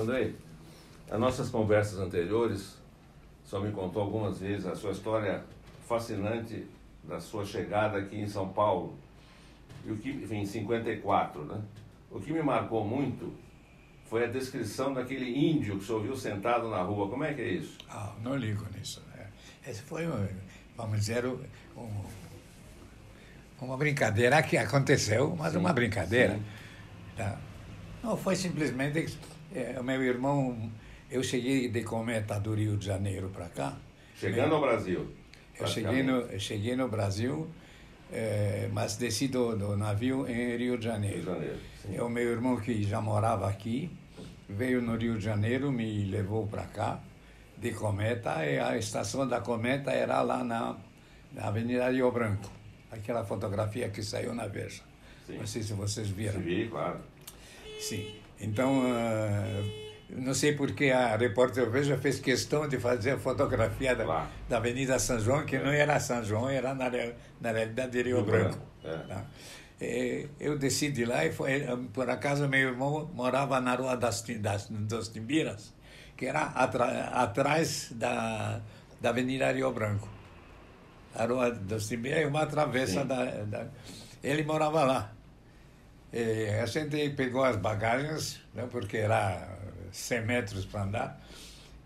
Andrei, as nossas conversas anteriores só me contou algumas vezes a sua história fascinante da sua chegada aqui em São Paulo, e o que, enfim, em 54, né? O que me marcou muito foi a descrição daquele índio que o senhor viu sentado na rua. Como é que é isso? Ah, não ligo nisso. Né? Esse foi, vamos dizer, um, uma brincadeira que aconteceu, mas sim, uma brincadeira. Tá? Não, foi simplesmente é, o meu irmão, eu cheguei de cometa do Rio de Janeiro para cá. Chegando meu, ao Brasil? Eu cheguei no, eu cheguei no Brasil, é, mas desci do, do, navio em Rio de Janeiro. Rio de Janeiro sim. o meu irmão que já morava aqui, veio no Rio de Janeiro, me levou para cá de Cometa e a estação da Cometa era lá na, na Avenida Rio Branco. Aquela fotografia que saiu na Veja. Sim. Não sei se vocês viram. Vi, claro. Sim. Então, uh, não sei porque a repórter Veja fez questão de fazer a fotografia da, claro. da Avenida São João, que é. não era São João, era na, na realidade Rio Branco. É. Tá? Eu desci de lá e foi, por acaso meu irmão morava na Rua das, das, das Timbiras, que era atra, atrás da, da Avenida Rio Branco. A Rua das Timbiras é uma travessa da, da, Ele morava lá. E a gente pegou as bagagens, né, porque era 100 metros para andar,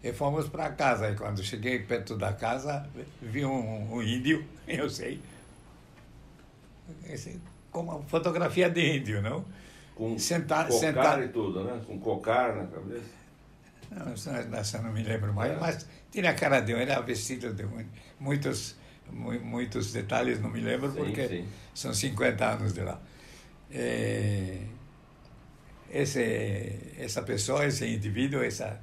e fomos para casa. E quando cheguei perto da casa, vi um, um índio, eu sei, com uma fotografia de índio, não? Com Senta, cocar sentado. e tudo, né? Com cocar na cabeça. Não, essa não me lembro mais, é. mas tinha a cara de um, era vestido de muitos, muitos detalhes, não me lembro, sim, porque sim. são 50 anos de lá. É, esse, essa pessoa, esse indivíduo, essa,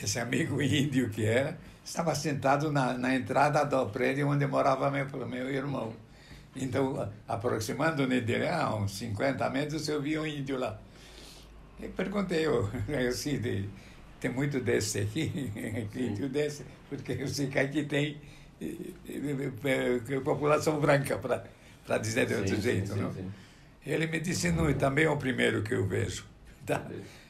esse amigo índio que era, estava sentado na, na entrada do prédio onde morava meu, meu irmão. Então, aproximando-me dele, a uns 50 metros, eu vi um índio lá. E perguntei, eu, assim, de, tem muito desse aqui, índio desse, porque eu sei que aqui tem população branca, para dizer de outro sim, jeito, sim, não? Sim, Ele me disse, não, também é o primeiro que eu vejo. Tá?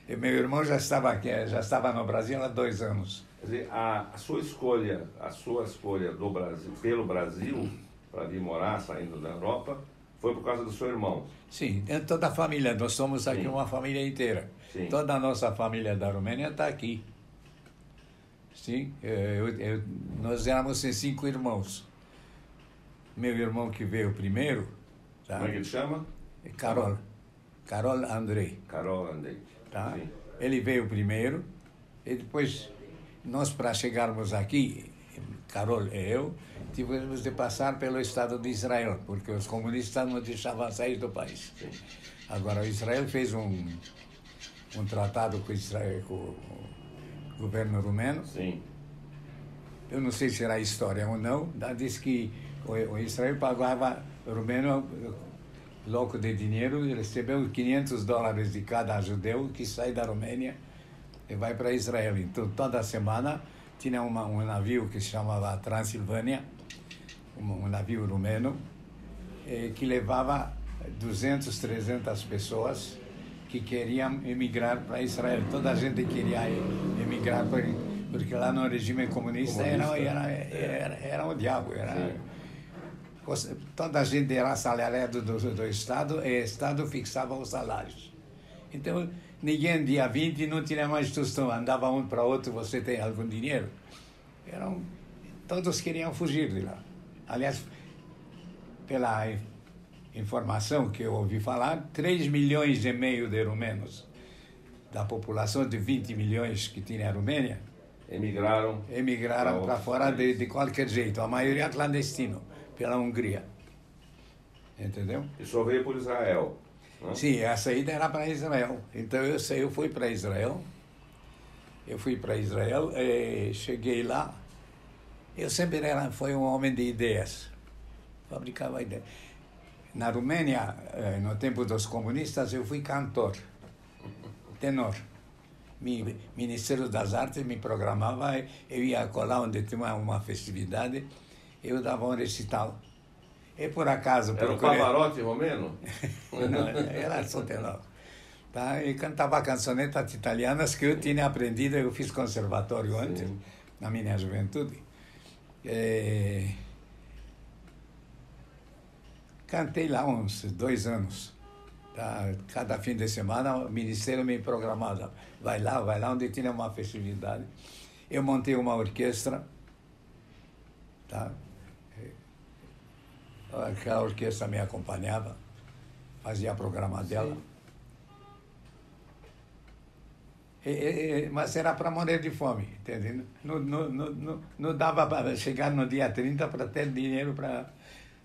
E meu irmão já estava aqui, já estava no Brasil há dois anos. Quer dizer, a, a sua escolha, a sua escolha do Brasil, pelo Brasil, para vir morar, saindo da Europa, foi por causa do seu irmão? Sim, toda a família, nós somos aqui Sim. uma família inteira. Sim. Toda a nossa família da Romênia está aqui. Sim, eu, eu, nós éramos cinco irmãos. Meu irmão que veio primeiro. Tá? Como é que ele chama? Carol. Carol Andrei. Carol Andrei. Tá? Sim. Ele veio primeiro e depois nós para chegarmos aqui, Carol e eu, tivemos de passar pelo Estado de Israel, porque os comunistas não deixavam sair do país. Agora, Israel fez um, um tratado com, Israel, com o governo rumeno. Sim. Eu não sei se era história ou não, diz que o Israel pagava o rumeno louco de dinheiro, recebeu 500 dólares de cada judeu que sai da Romênia e vai para Israel. Então, toda semana tinha uma, um navio que se chamava Transilvânia, um, um navio rumeno, eh, que levava 200, 300 pessoas que queriam emigrar para Israel. Toda a gente queria emigrar, porque lá no regime comunista, comunista. Era, era, era, era, o diabo. Era, Sim toda a gente era assalariado do, do Estado e o Estado fixava os salários. Então, ninguém, dia 20, não tinha mais tostão, andava um para outro, você tem algum dinheiro? Eram, todos queriam fugir de lá. Aliás, pela informação que eu ouvi falar, 3 milhões e meio de rumenos, da população de 20 milhões que tinha a Romênia, emigraram, emigraram para fora de, de qualquer jeito, a maioria clandestino pela Hungria. Entendeu? E só veio por Israel. Né? Sim, a saída era para Israel. Então eu, eu fui para Israel. Eu fui para Israel, e cheguei lá. Eu sempre era, fui um homem de ideias. Fabricava ideias. Na Romênia, eh, no tempo dos comunistas, eu fui cantor, tenor. Me, Ministério das Artes me programava, eu ia colar onde tinha uma festividade eu dava um recital. E por acaso... Era procurei... um Pavarotti romeno? Não, era só tenor. Tá? E cantava cançonetas italianas que eu tinha aprendido, eu fiz conservatório antes, Sim. na minha juventude. É... Cantei lá uns dois anos. Tá? Cada fim de semana o ministério me programava. Vai lá, vai lá onde tinha uma festividade. Eu montei uma orquestra. Tá? Aquela orquestra me acompanhava, fazia a programa dela. E, e, mas era para morrer de fome, entendeu? Não, não, não, não, dava para chegar no dia 30 para ter dinheiro para.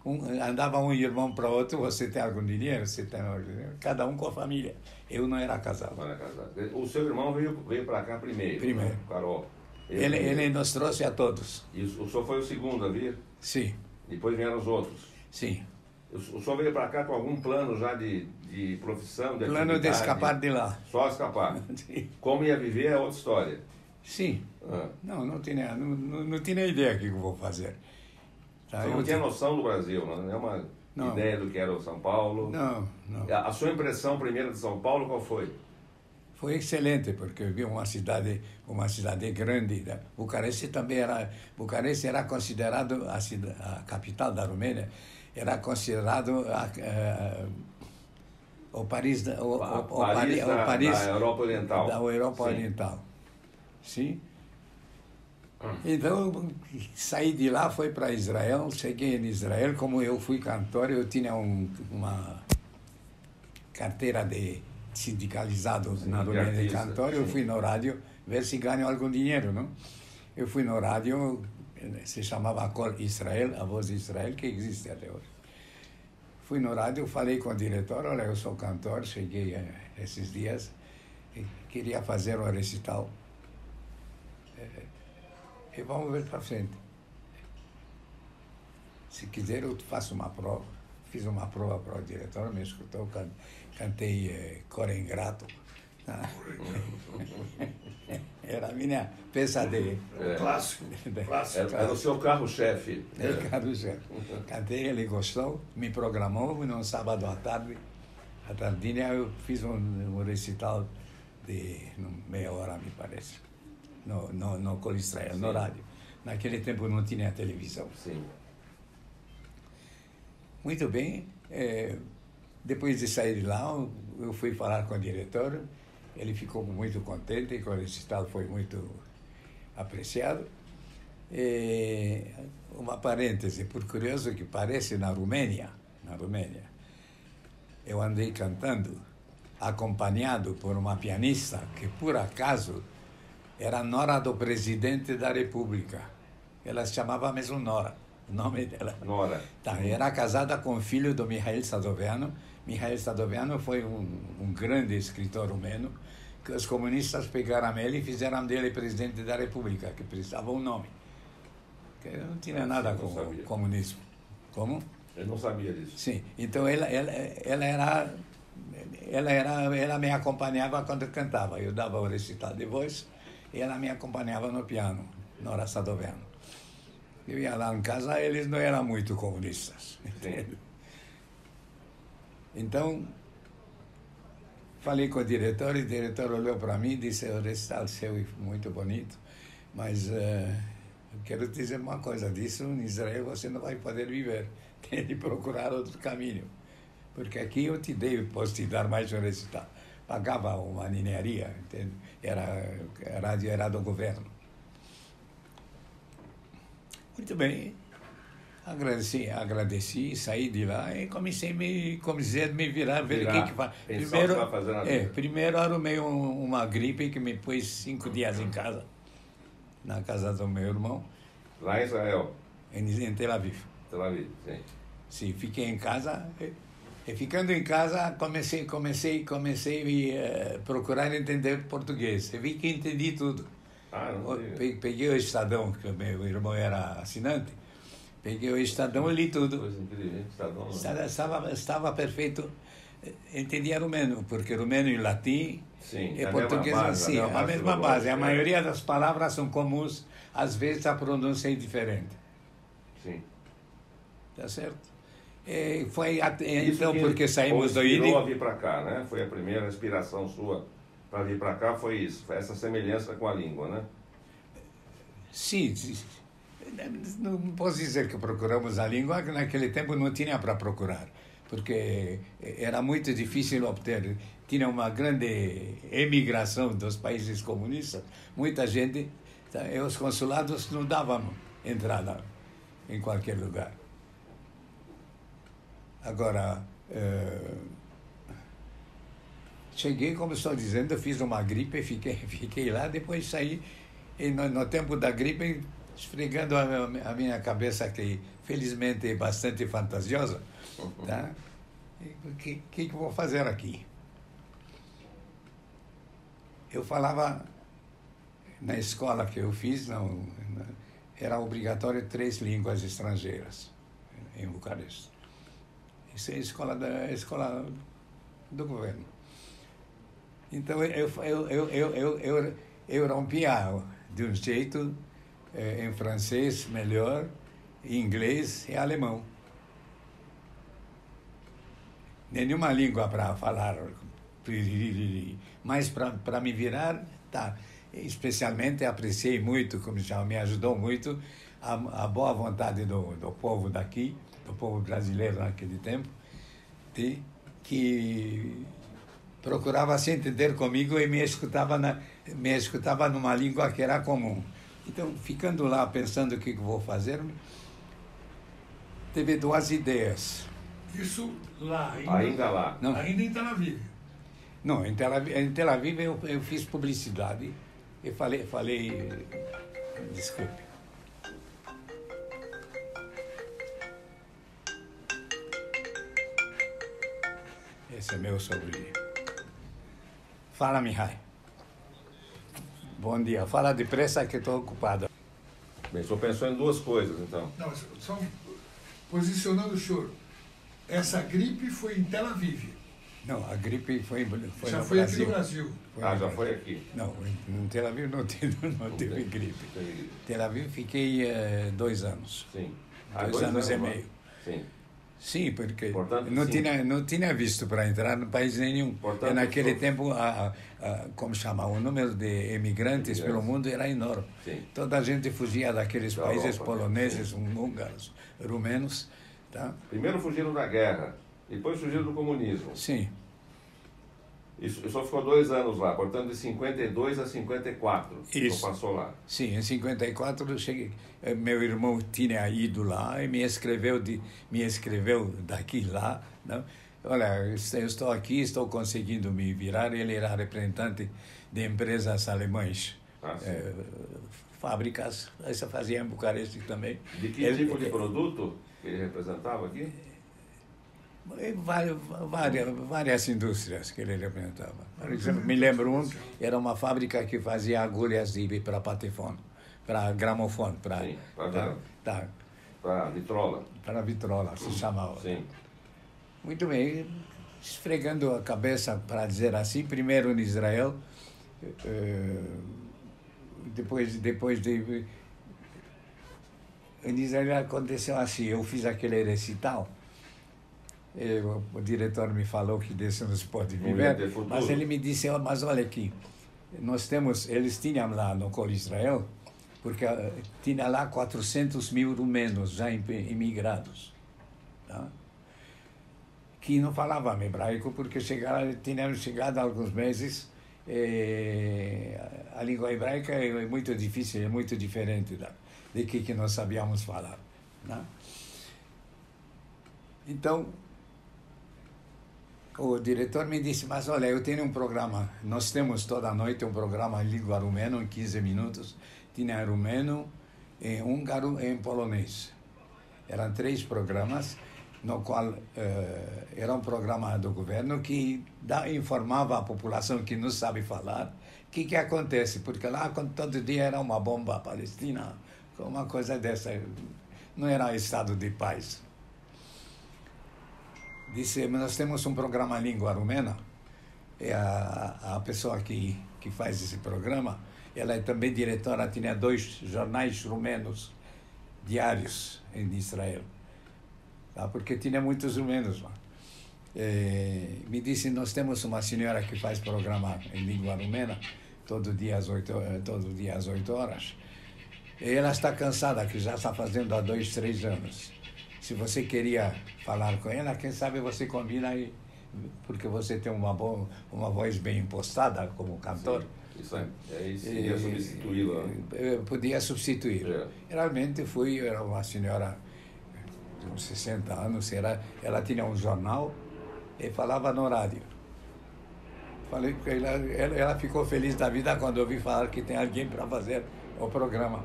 Um, andava um irmão para outro, você tem algum dinheiro? Você tem algum dinheiro? Cada um com a família. Eu não era casado. Não era casado. O seu irmão veio, veio para cá primeiro. Primeiro. né? Carol. Ele, ele nos trouxe a todos. E o o senhor foi o segundo a vir? Sim, Depois vieram os outros. Sim. O senhor veio para cá com algum plano já de, de profissão, de Plano de escapar de lá. Só escapar. Como ia viver é outra história. Sim. Ah. Não, não tinha, não, não, tinha ideia do que eu vou fazer. Tá, eu não tinha ti- noção do Brasil, não é uma Não. ideia do que era o São Paulo. Não, não. A sua impressão primeira de São Paulo qual foi? Foi excelente porque eu vi uma cidade, uma cidade grande. né? Bucareste também era, Bucareste era considerado a, a capital da Romênia, era considerado a, eh, o Paris, da- o, Pa- o, Paris Pari- da- o Paris da Europa Oriental. da Europa Sim. Oriental. Sim. Então, eu saí de lá, fui para Israel, cheguei em Israel, como eu fui cantor, eu tinha um, uma carteira de sindicalizado Sim, na de Romênia de cantor, eu fui no rádio ver se ganho algum dinheiro, não? Eu fui no rádio, se chamava Cor Israel, a voz de Israel, que existe até hoje. Fui no rádio, falei com o diretor, olha, eu sou cantor, cheguei eh, esses dias, queria fazer um recital. Eh, E vamos ver para frente. Se quiser, eu faço uma prova. Fiz uma prova para o diretor, me escutou, can- cantei eh, Coro Ingrato. Era a minha peça de... É. Clássico. Clássico. Era, era o seu carro-chefe. É, Caruso. Cantei, ele gostou, me programou num sábado à tarde. À tardinha eu fiz um, um recital de meia hora, me parece, no, no, no Colo Israel, no rádio. Naquele tempo não tinha televisão. Sim. Muito bem, eh, depois de sair de lá, eu- eu fui falar com o diretor, ele ficou muito contente, que o recital foi muito apreciado. E uma parêntese, por curioso que parece, na Romênia, na Romênia, eu andei cantando, acompanhado por uma pianista que, por acaso, era nora do presidente da República. Ela se chamava mesmo Nora, o nome dela. Nora. Tá, era casada com o filho do Mihail Sadoviano. Mihail Sadoviano foi um, um grande escritor rumeno que os comunistas pegaram ele e fizeram dele presidente da República, que precisava um nome. Que não tinha nada Não com o comunismo. Como? Eu não sabia disso. Sim. Então ela, ela, ela era, ela era, ela me acompanhava quando eu cantava. Eu dava o recital de voz e ela me acompanhava no piano, Nora Sadoviano. Eu ia lá em casa, eles não eram muito comunistas. Sim. Então, falei com o diretor, e o diretor olhou para mim e disse, o recital seu é muito bonito, mas eu quero te dizer uma coisa, disso em Israel você não vai poder viver, tem de procurar outro caminho, porque aqui eu te dei, posso te dar mais um recital. Pagava uma ninharia, entende? Era, rádio era do governo. Muito bem, Agradeci, agradeci, saí de lá e comecei a me, comecei a me virar, ver o que que faz. Primeiro, é, primeiro arrumei um, uma gripe que me pôs cinco dias em casa, na casa do meu irmão, Lá em Israel, em, em Tel Aviv. Tel Aviv, sim. Sim, fiquei em casa e, e ficando em casa comecei, comecei, comecei a eh, procurar entender português. E vi que entendi tudo. Ah, não Peguei o Estadão, que meu irmão era assinante, peguei o Estadão e li tudo. Coisa? Estadão. Estava, estava, estava perfeito. Entendia rumeno, porque rumeno e latim Sim, e a mesma português base, sim, a a mesma mesma base base. A lógica, é. maioria das palavras são comuns, às vezes a pronúncia é diferente. Sim. Tá certo? É, foi até, então porque saímos do INE. a vir para cá, né? Foi a primeira inspiração sua para vir para cá, foi isso, foi essa semelhança com a língua, né? Sim, não posso dizer que procuramos a língua, que naquele tempo não tinha para procurar, porque era muito difícil obter. Tinha uma grande emigração dos países comunistas, muita gente, tá, e os consulados não davam entrada em qualquer lugar. Agora, eh, cheguei, como estou dizendo, fiz uma gripe, fiquei, fiquei lá, depois saí, e no, no tempo da gripe, esfregando a, minha cabeça, que felizmente é bastante fantasiosa, tá? O que, que, que vou fazer aqui? Eu falava na escola que eu fiz, não, era obrigatório três línguas estrangeiras em Bucareste. Isso é a escola, da, escola do governo. Então eu, eu, eu, eu, eu, eu, eu rompia de um jeito eh, em francês melhor, em inglês e alemão. Nenhuma língua para falar, mas para me virar, tá. Especialmente apreciei muito, como já me ajudou muito, a, a boa vontade do, do povo daqui do povo brasileiro naquele tempo, de, que procurava se entender comigo e me escutava, na, me escutava numa língua que era comum. Então, ficando lá pensando o que vou fazer, teve duas ideias. Isso lá, ainda, ainda lá? Não. Ainda em Tel Aviv? Não, em Tel Aviv, em Tel Aviv eu, eu fiz publicidade e falei, falei, desculpe, Esse é meu sobrinho. Fala, Mihai. Bom dia. Fala depressa que estou ocupado. Bem, o senhor pensou em duas coisas, então. Não, só posicionando o senhor. Essa gripe foi em Tel Aviv. Não, a gripe foi, foi já no foi Brasil. aqui no Brasil. Foi ah, já foi aqui. Não, em Tel Aviv não teve, não teve gripe. Em Tel Aviv fiquei uh, dois anos. Sim. Ah, dois, dois, anos, anos e meio. Sim. Sim, porque Portanto, não, sim. Tinha, não tinha visto para entrar no país nenhum. Portanto, naquele tempo, a, a, como chama, o número de emigrantes pelo mundo era enorme. Sim. Toda a gente fugia daqueles Da países Europa, poloneses, sim. húngaros, rumenos. Tá? Primeiro fugiram da guerra, depois fugiram do comunismo. Sim. Isso só ficou dois anos lá, portanto, de 52 a 54. Isso. Passou lá. Sim, em 54 eu cheguei. eh, Meu irmão tinha ido lá e me escreveu, de, me escreveu daqui lá. Não? Olha, eu estou aqui, estou conseguindo me virar. Ele era representante de empresas alemães. Ah, eh, fábricas, essa fazia em Bucareste também. De que Ele- tipo de produto que ele representava aqui? Várias, várias, várias indústrias que ele representava. Por exemplo, me lembro um, era uma fábrica que fazia agulhas de para patefone, para gramofone, para Sim, para tá, Para vitrola. para vitrola, se chamava. Sim. Muito bem, esfregando a cabeça, para dizer assim, primeiro em Israel, eh, depois, depois de... Em Israel aconteceu assim, eu fiz aquele recital, eh, o, diretor me falou que desse não se pode viver, mas ele me disse, "Ó, mas olha aqui, nós temos, eles tinham lá no Colo Israel, porque eh, tinha lá 400 mil rumenos já im- imigrados, tá? que não falavam hebraico porque chegaram, tinham chegado há alguns meses. eh, a língua hebraica é muito difícil, é muito diferente da, de que, que nós sabíamos falar. Né? Então, o diretor me disse, mas olha, eu tenho um programa, nós temos toda noite um programa em língua rumena, em 15 minutos, tinha rumeno, em húngaro e em polonês. Eram três programas, no qual eh, era um programa do governo que informava a população que não sabe falar o que, que acontece, porque lá todo dia era uma bomba palestina, uma coisa dessa, não era estado de paz disse, "Mas nós temos um programa em língua rumena, e a, a pessoa que, que faz esse programa, ela é também diretora, tinha dois jornais rumenos diários em Israel. tá? porque tinha muitos rumenos lá. Me disse, nós temos uma senhora que faz programa em língua rumena, todo dia às oito, todo dia às oito horas. E ela está cansada, que já está fazendo há dois, três anos. Se você queria falar com ela, quem sabe você combina aí, porque você tem uma, boa, uma voz bem impostada como cantor. Sim, isso é, é isso, podia substituí-la. Podia substituir. É. Realmente fui, era uma senhora de uns 60 anos, era, ela tinha um jornal e falava no rádio. Falei que ela, ela, ela ficou feliz da vida quando ouvi falar que tem alguém para fazer o programa.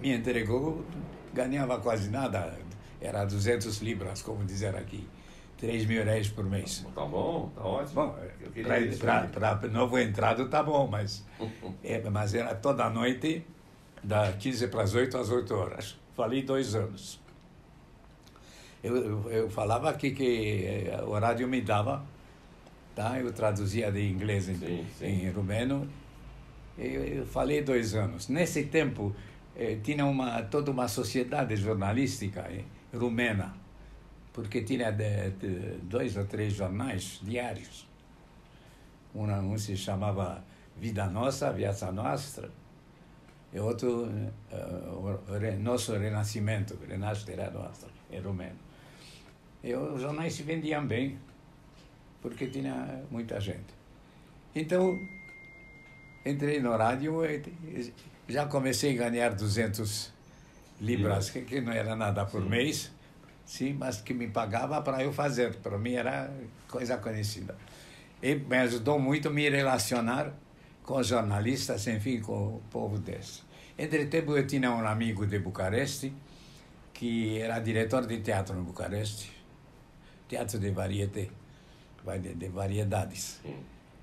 Me entregou ganhava quase nada, era 200 libras, como dizer aqui. 3 mil reais por mês. Tá bom, tá ótimo. Bom, para novo entrado tá bom, mas, é, mas era toda noite, da 15 para as 8 às 8 horas. Falei dois anos. Eu, eu, eu falava aqui que eh, o rádio me dava, tá? eu traduzia de inglês em, sim, sim. em rumeno. Eu, eu falei dois anos. Nesse tempo, eh, tinha uma, toda uma sociedade jornalística eh, rumena, porque tinha de, de, dois ou três jornais diários. Uma, um se chamava Vida Nossa, Viața Nostra, e outro uh, Nosso Renascimento, Renascere Nostra, em rumeno. E os jornais se vendiam bem, porque tinha muita gente. Então, entrei no rádio e já comecei a ganhar 200 libras, que, que não era nada por sim. mês, sim, mas que me pagava para eu fazer. Para mim era coisa conhecida. E me ajudou muito a me relacionar com jornalistas, enfim, com o povo desse. Entretanto, eu tinha um amigo de Bucareste, que era diretor de teatro em Bucareste, teatro de varieté, de variedades.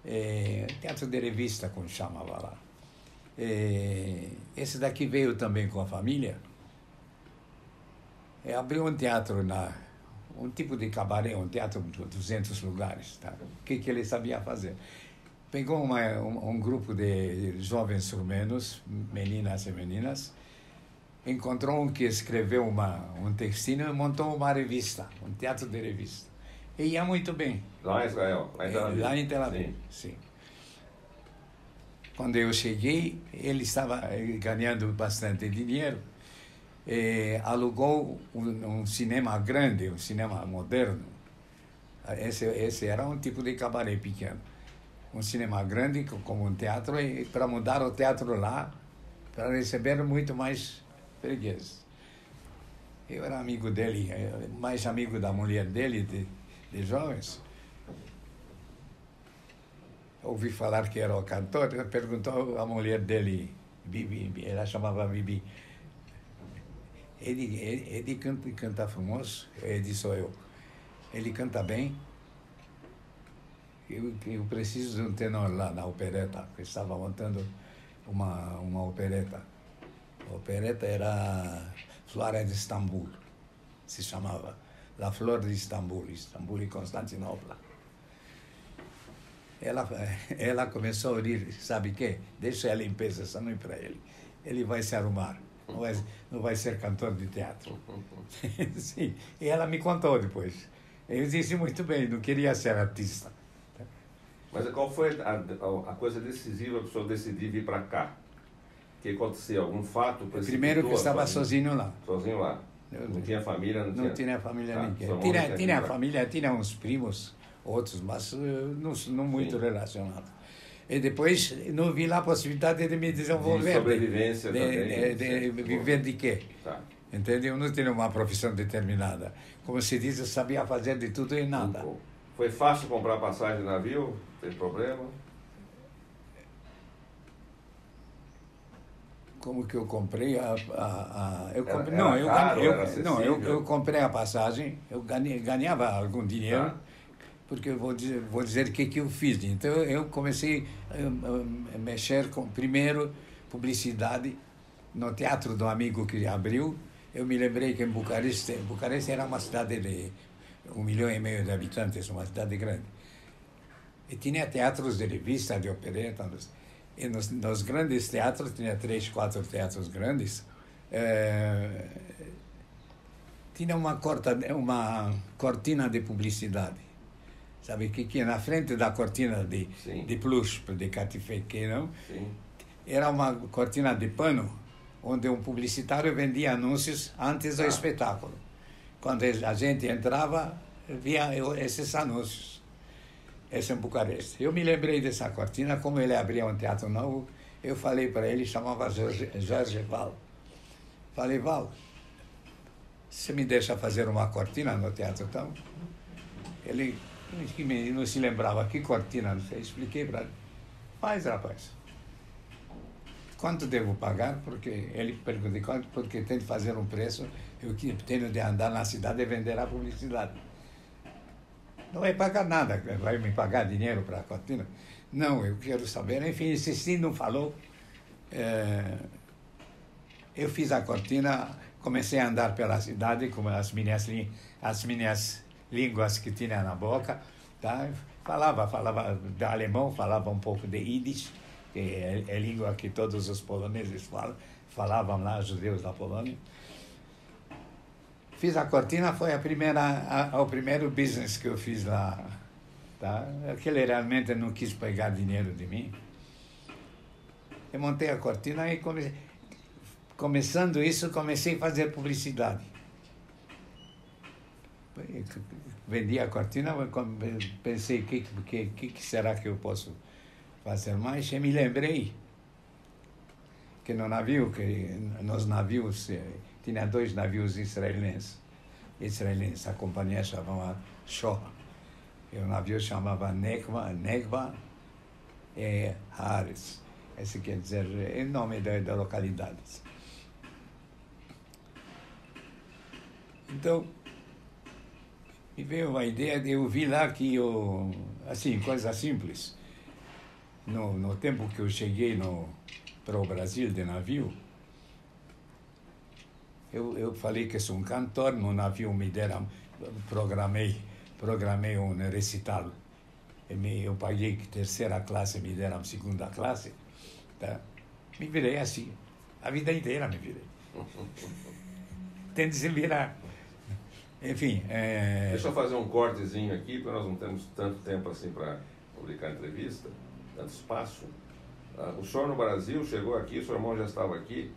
É, teatro de revista, como chamava lá. É, esse daqui veio também com a família. É, abriu um teatro na um tipo de cabaré, um teatro de 200 lugares, tá? O que que ele sabia fazer? Pegou uma, um, um grupo de jovens rumenos, meninas e meninas, encontrou um que escreveu uma, um textinho e montou uma revista, um teatro de revista. E ia muito bem. Lá em Israel? Lá em Tel Aviv? Lá em Tel Aviv, sim. sim. Quando eu cheguei, ele estava eh, ganhando bastante dinheiro. Eh, alugou um, um, cinema grande, um cinema moderno. Esse, esse era um tipo de cabaré pequeno. Um cinema grande, como um teatro, para mudar o teatro lá, para receber muito mais fregueses. Eu era amigo dele, eh, mais amigo da mulher dele, de, de jovens ouvi falar que era o cantor, perguntou a mulher dele, Bibi, ela chamava Bibi, ele, ele, ele canta, canta famoso, ele sou eu. Ele canta bem. Eu, eu preciso de um tenor lá na opereta, que estava montando uma, uma opereta. A opereta era Flora de Istambul, se chamava. La Flor de Istambul, Istambul e Constantinopla. Ela, ela começou a rir, sabe o quê? Deixa a limpeza, só não para ele. Ele vai se arrumar, não vai, não vai ser cantor de teatro. Sim, e ela me contou depois. Eu disse muito bem, não queria ser artista. Mas qual foi a, a, a coisa decisiva para o senhor decidir vir para cá? que aconteceu? Algum fato? Primeiro que eu estava sozinho lá. Sozinho lá? Eu, não tinha família? Não, não tinha, tinha família ah, ninguém. Tinha, tinha família, tinha uns primos outros, mas eh, não, não muito Sim. relacionados. E depois não vi lá a possibilidade de me desenvolver. De sobrevivência de, também. De, de viver de quê? Tá. Entendeu? Não tinha uma profissão determinada. Como se diz, eu sabia fazer de tudo e nada. Foi fácil comprar passagem de navio? Tem problema? como que eu comprei a, a, a eu comprei, era, não, eu, caro, eu, não eu, eu comprei a passagem eu ganhei, ganhava algum dinheiro tá porque eu vou dizer, vou dizer o que, que eu fiz. Então, eu comecei a, mexer com, primeiro, publicidade no teatro do amigo que abriu. Eu me lembrei que em Bucareste, Bucareste era uma cidade de um milhão e meio de habitantes, uma cidade grande. E tinha teatros de revista, de opereta. E nos, nos grandes teatros, tinha três, quatro teatros grandes, eh, tinha uma, corta, uma cortina de publicidade. Sabe que, que na frente da cortina de, de plush, de catifique, não? Sim. Era uma cortina de pano, onde um publicitário vendia anúncios antes do ah. espetáculo. Quando a gente entrava, via esses anúncios. Esse é em Bucareste. Eu me lembrei dessa cortina, como ele abria um teatro novo, eu falei para ele, chamava Jorge, Jorge Val. Falei, Val, você me deixa fazer uma cortina no teatro, então? Ele não se lembrava que cortina, não sei, expliquei para ele. Faz, rapaz. Quanto devo pagar? Porque ele perguntou quanto, porque tem de fazer um preço, eu tenho de andar na cidade e vender a publicidade. Não vai pagar nada, vai me pagar dinheiro para a cortina? Não, eu quero saber. Enfim, insistindo, falou. É, eu fiz a cortina comecei a andar pela cidade com as minhas, as minhas línguas que tinha na boca. Tá? Falava, falava alemão, falava um pouco de Yiddish, que é, é língua que todos os poloneses falam, falavam lá, judeus da Polônia. Fiz a cortina, foi a primeira, a, o primeiro business que eu fiz lá. Tá? Aquele realmente não quis pegar dinheiro de mim. Eu montei a cortina e comecei começando isso, comecei a fazer publicidade. Vendi a cortina, pensei, o que, que, que será que eu posso fazer mais? E me lembrei que no navio, que nos navios, eh, tinha dois navios israelenses. Israelenses, a companhia chamava Shoah. E o navio chamava Negba, Negba e Haaretz. Esse quer dizer, é o nome da, da localidade. Então, me veio uma ideia de eu vi lá que eu, assim, coisa simples. No, no tempo que eu cheguei no, para o Brasil de navio, eu, eu falei que sou um cantor, no navio me deram, programei, programei um recital. E me, eu paguei terceira classe, me deram segunda classe. Tá? Me virei assim, a vida inteira me virei. Tem de se virar. Enfim. É... Deixa eu fazer um cortezinho aqui, porque nós não temos tanto tempo assim para publicar entrevista, tanto espaço. Ah, o senhor no Brasil chegou aqui, seu irmão já estava aqui.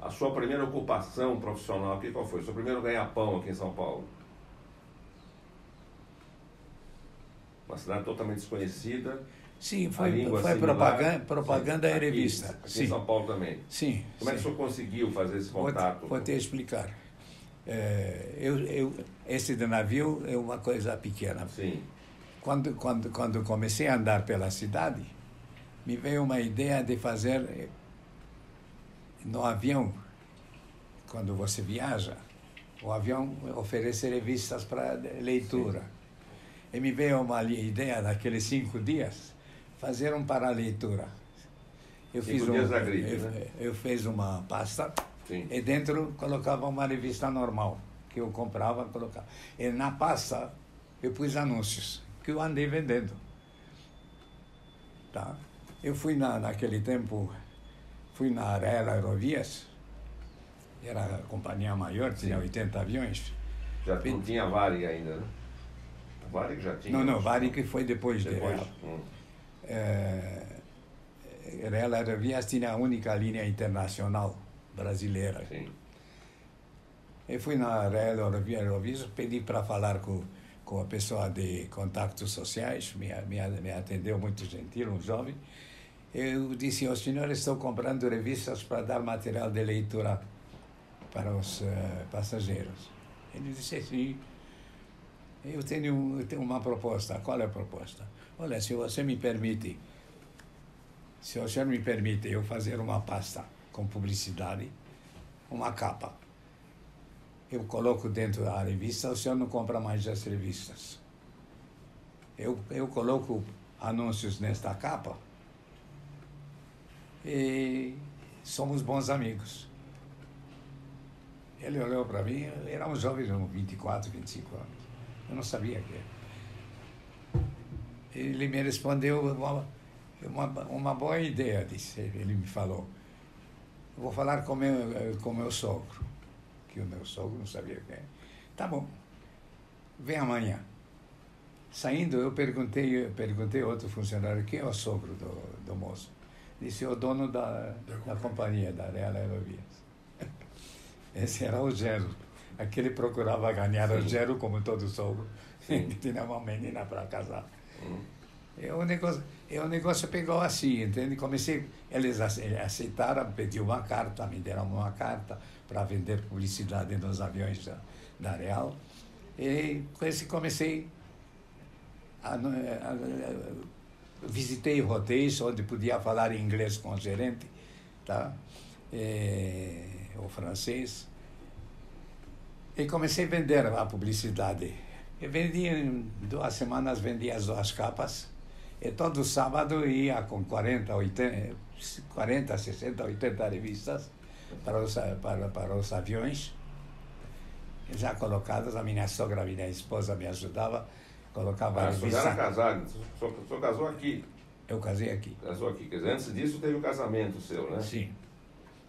A sua primeira ocupação profissional aqui, qual foi? O seu primeiro ganha-pão aqui em São Paulo? Uma cidade totalmente desconhecida. Sim, foi, foi propaganda, propaganda Sim, e revista. Aqui, aqui Sim. em São Paulo também. Sim. Como é que o senhor conseguiu fazer esse contato? Vou, vou te explicar. É, eu, eu, esse de navio é uma coisa pequena. Sim. Quando, quando, quando comecei a andar pela cidade, me veio uma ideia de fazer eh, no avião, quando você viaja, o avião oferece revistas para leitura. Sim. E me veio uma ideia daqueles cinco dias, fazer um para leitura. Eu cinco fiz um, dias da gripe, eu, né? eu fiz uma pasta Sim. E dentro colocava uma revista normal, que eu comprava e colocava. E na pasta eu pus anúncios, que eu andei vendendo. Tá? Eu fui na, naquele tempo, fui na Arela Aerovias, era a companhia maior, tinha Sim. 80 aviões. Já não tinha Varig ainda, né? A Varig já tinha. Não, não, Varig foi depois, depois dela. Hum. É, Arela Aerovias tinha a única linha internacional brasileira. Sim. Eu fui na Aerovias, pedi para falar com, com a pessoa de contatos sociais, me, me, me atendeu muito gentil, um jovem. Eu disse ao senhor, estou comprando revistas para dar material de leitura para os uh, passageiros. Ele disse, sim, eu tenho, eu tenho uma proposta. Qual é a proposta? Olha, se você me permite, se o senhor me permite eu fazer uma pasta com publicidade, uma capa. Eu coloco dentro da revista, o senhor não compra mais as revistas. Eu, eu coloco anúncios nesta capa e somos bons amigos. Ele olhou para mim, jovem de 24, 25 anos. Eu não sabia que era. Ele me respondeu uma, uma, uma boa ideia, disse. Ele me falou vou falar com meu, com meu sogro, que o meu sogro não sabia quem. Tá bom, vem amanhã. Saindo, eu perguntei, eu perguntei a outro funcionário, quem é o sogro do, do moço? Disse, o dono da, da, companhia, da Real Aerovias. Esse era o Gero. Aquele procurava ganhar Sim. o Gero, como todo sogro. Tinha uma menina para casar. Hum. E o negócio, o negócio pegou assim, entende? Comecei, eles aceitaram, pediu uma carta, me deram uma carta para vender publicidade nos aviões da, da Real. E com esse comecei a, a, a, visitei hotéis onde podia falar inglês com o gerente, tá? E, o francês. E comecei a vender a publicidade. E vendia, em duas semanas, vendia as duas capas. E todo sábado ia com 40, 80, 40 60, 80 revistas para os, para, para os aviões, já colocadas. A minha sogra, a minha esposa me ajudava, colocava ah, a revista. Você era casado, senhor casou aqui? Eu casei aqui. Casou aqui, quer dizer, antes disso teve o um casamento seu, né? Sim.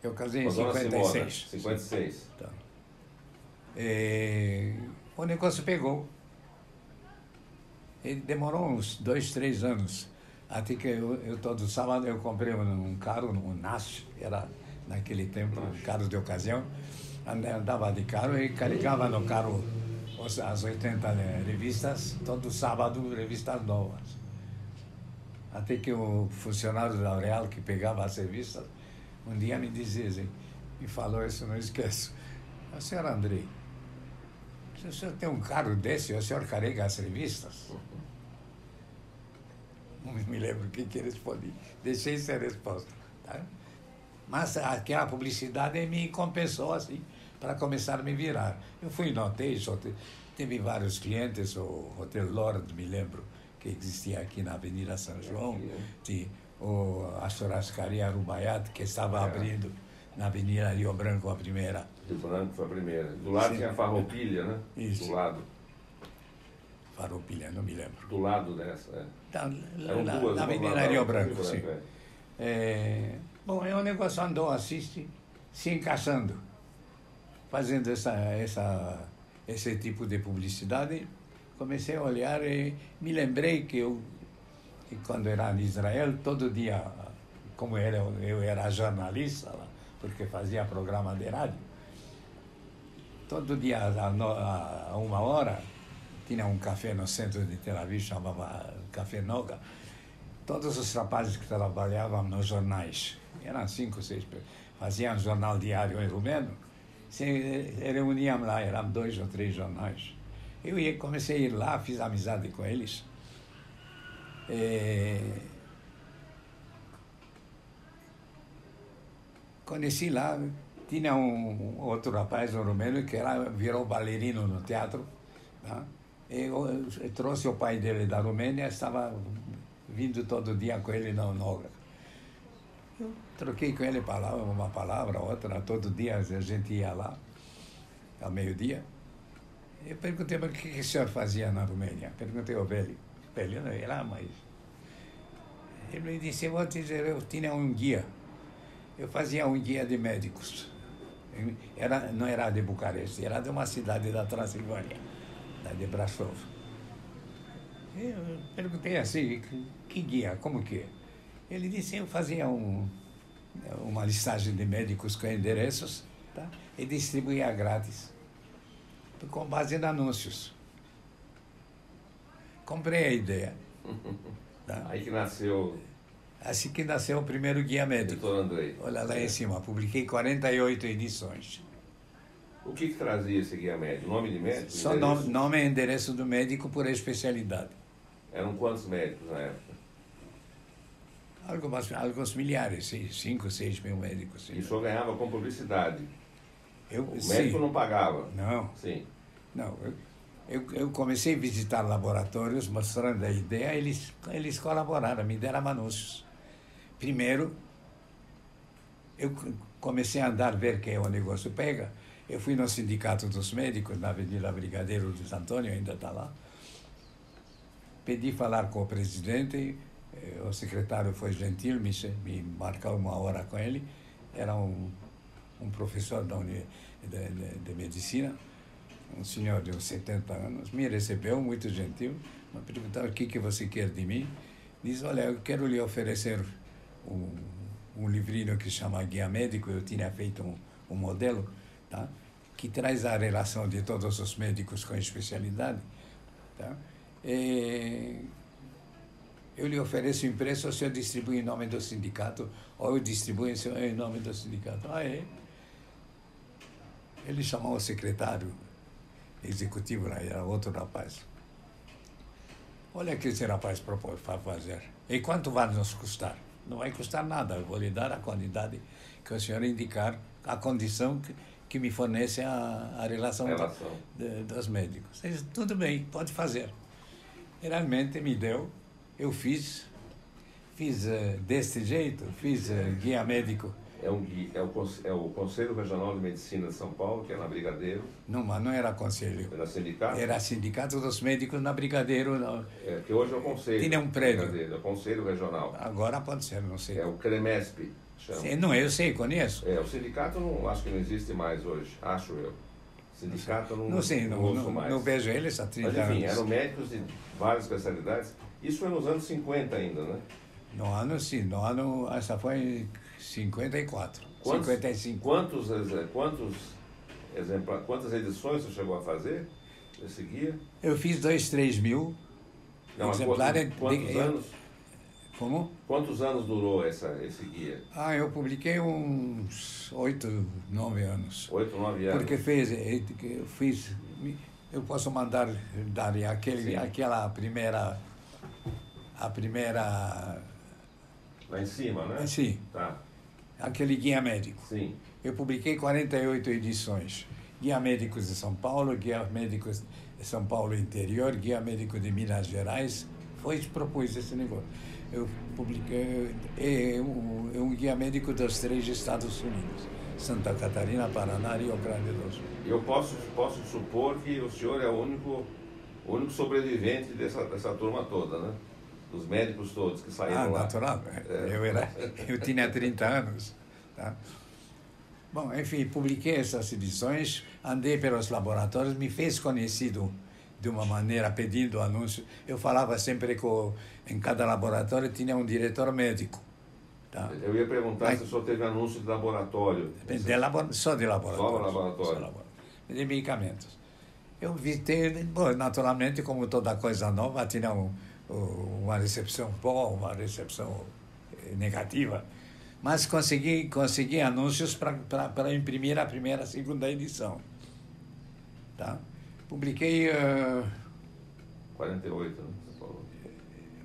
Eu casei em 56. Simona, 56. Tá. E, o negócio pegou. Ele demorou uns dois, três anos. Até que eu, eu todo sábado eu comprei um, carro, um NAS, era naquele tempo um carro de ocasião. Andava de carro e carregava no carro as 80 revistas, todo sábado revistas novas. Até que o funcionário da Real que pegava as revistas, um dia me dizia assim, me falou isso, não esqueço. A senhora Andrei, se o senhor tem um carro desse, o senhor carrega as revistas? Não me lembro o que, que respondi. Deixei sem resposta. Tá? Mas aquela publicidade me compensou assim, para começar a me virar. Eu fui no hotel, tive vários clientes, o Hotel Lord, me lembro, que existia aqui na Avenida São João, tinha o, a churrascaria Arubaiat, que estava é. abrindo na Avenida Rio Branco, a primeira. Rio Branco foi a primeira. Do lado Sim. tinha a Farroupilha, né? Isso. Do lado. Farroupilha, não me lembro. Do lado dessa, é. Da, na, duas, na Avenida Rio Branco, Branco, sim. É. É, bom, o negócio andou assiste, se encaixando, fazendo essa, essa, esse tipo de publicidade. Comecei a olhar e me lembrei que eu e quando era em Israel, todo dia, como era, eu era jornalista lá, porque fazia programa de rádio, todo dia a, uma hora tinha um café no centro de Tel Aviv, chamava Café Noga. Todos os rapazes que trabalhavam nos jornais, eram cinco, seis, faziam jornal diário em rumeno, se reuniam lá, eram dois ou três jornais. Eu comecei a ir lá, fiz amizade com eles é, conheci lá, tinha um outro rapaz, um romeno, que era, virou bailarino no teatro. Tá? Eu, eu, trouxe o pai dele da Romênia, estava vindo todo dia com ele na Nogra. Eu troquei com ele palavra, uma palavra, outra, todo dia a gente ia lá, ao meio-dia. Eu perguntei, mas o que, que o senhor fazia na Romênia? Perguntei ao velho. Velho não era, mas ele me disse, eu vou te dizer, eu tinha um guia. Eu fazia um guia de médicos. Era, não era de Bucareste, era de uma cidade da Transilvânia, da de Brasov. Eu perguntei assim, que guia, como que? Ele disse, eu fazia um, uma listagem de médicos com endereços tá? e distribuía grátis, com base em anúncios. Comprei a ideia. Tá? Aí que nasceu. Assim que nasceu o primeiro guia médico. Doutor Andrei. Olha lá em cima, publiquei 48 edições. O que, que trazia esse guia médico? Nome de médico? Só nome, nome e endereço do médico por especialidade. Eram quantos médicos na época? Algumas, alguns milhares, cinco, seis mil médicos. Sim. E o senhor ganhava com publicidade? Eu, o médico sim. não pagava? Não. Sim. Não, eu, eu, eu, comecei a visitar laboratórios mostrando a ideia, eles, eles colaboraram, me deram anúncios. Primeiro, eu comecei a andar, ver que o negócio pega. Eu fui no Sindicato dos Médicos, na Avenida Brigadeiro dos Antônio, ainda está lá. Pedi falar com o presidente, eh, o secretário foi gentil, me, me marcou uma hora com ele. Era um, um professor da uni, de, de, de medicina um senhor de uns 70 anos, me recebeu, muito gentil, me perguntou o que, que você quer de mim. Diz, olha, eu quero lhe oferecer um, um livrinho que chama Guia Médico, eu tinha feito um, um modelo, tá? que traz a relação de todos os médicos com especialidade. Tá? E eu lhe ofereço impresso se eu distribuo em nome do sindicato ou eu distribuo em nome do sindicato. Ah, é? Ele chamou o secretário executivo, era outro rapaz. Olha o que esse rapaz propôs para fazer. E quanto vai nos custar? Não vai custar nada, eu vou lhe dar a quantidade que o senhor indicar, a condição que, que me fornece a, a relação, relação. De, dos médicos. Disse, tudo bem, pode fazer. Realmente me deu, eu fiz, fiz uh, desse jeito, fiz uh, guia médico é, um, é, o, é o Conselho Regional de Medicina de São Paulo, que é na Brigadeiro. Não, mas não era conselho. Era sindicato? Era sindicato dos médicos na Brigadeiro. Não. É, que hoje é o conselho. Tinha um prédio. É o Conselho Regional. Agora pode ser, não sei. É o CREMESP. Chama. não, eu sei, conheço. É, o sindicato não, acho que não existe mais hoje, acho eu. Sindicato não, não, sei, não, não, mais. não vejo eles há 30 Mas, enfim, anos. eram médicos de várias especialidades. Isso foi nos anos 50 ainda, né? No ano, sim. No ano, essa foi 54. Quantos, 55. Quantos, quantos quantas edições você chegou a fazer desse guia? Eu fiz dois, três mil Não, exemplares. Quantos, quantos de, anos? Como? Quantos anos durou essa, esse guia? Ah, eu publiquei uns oito, nove anos. Oito, nove anos. Porque fez, eu fiz, eu posso mandar dar aquele, aquela primeira, a primeira. Lá em cima, né? Sim. Tá aquele guia médico. Sim. Eu publiquei 48 edições. Guia Médicos de São Paulo, Guia Médicos de São Paulo Interior, Guia Médico de Minas Gerais. Foi propus esse negócio. Eu publiquei é um, é um guia médico dos três Estados Unidos. Santa Catarina, Paraná e Rio Grande do Sul. Eu posso, posso supor que o senhor é o único, o único sobrevivente dessa, dessa turma toda, né? Dos médicos todos que saíram ah, lá. natural. É. Eu, era, eu tinha 30 anos. Tá? Bom, enfim, publiquei essas edições, andei pelos laboratórios, me fez conhecido de uma maneira, pedindo anúncio. Eu falava sempre que em cada laboratório tinha um diretor médico. Tá? Eu ia perguntar Mas, se o senhor teve anúncio de laboratório. De labor, só de laboratório. Só laboratório. Só laboratório. De medicamentos. Eu visitei, bom, naturalmente, como toda coisa nova, tinha um, uma recepção boa, uma recepção eh, negativa, mas consegui, consegui anúncios para imprimir a primeira a segunda edição. Tá? Publiquei. Uh, 48, né? Você falou.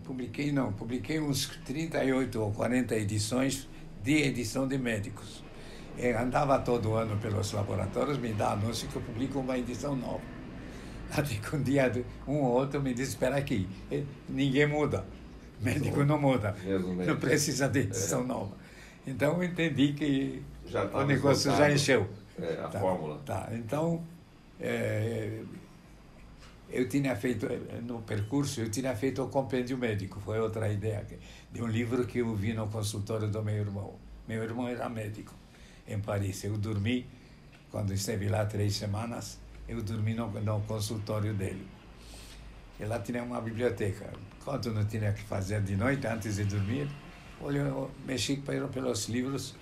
Publiquei, não, publiquei uns 38 ou 40 edições de edição de médicos. Eu eh, andava todo ano pelos laboratórios, me dá anúncio que eu publico uma edição nova. Até que um dia um ou outro me disse, espera aqui, ninguém muda. Médico não muda. Não precisa de edição é. nova. Então eu entendi que o negócio já encheu. É, a tá, fórmula. Tá, então é, eu tinha feito, no percurso, eu tinha feito o compêndio médico, foi outra ideia, de um livro que eu vi no consultório do meu irmão. Meu irmão era médico em Paris. Eu dormi, quando esteve lá três semanas, eu dormi no, no consultório dele. E lá tinha uma biblioteca. Quando não tinha que fazer de noite, antes de dormir, eu mexi pelos livros.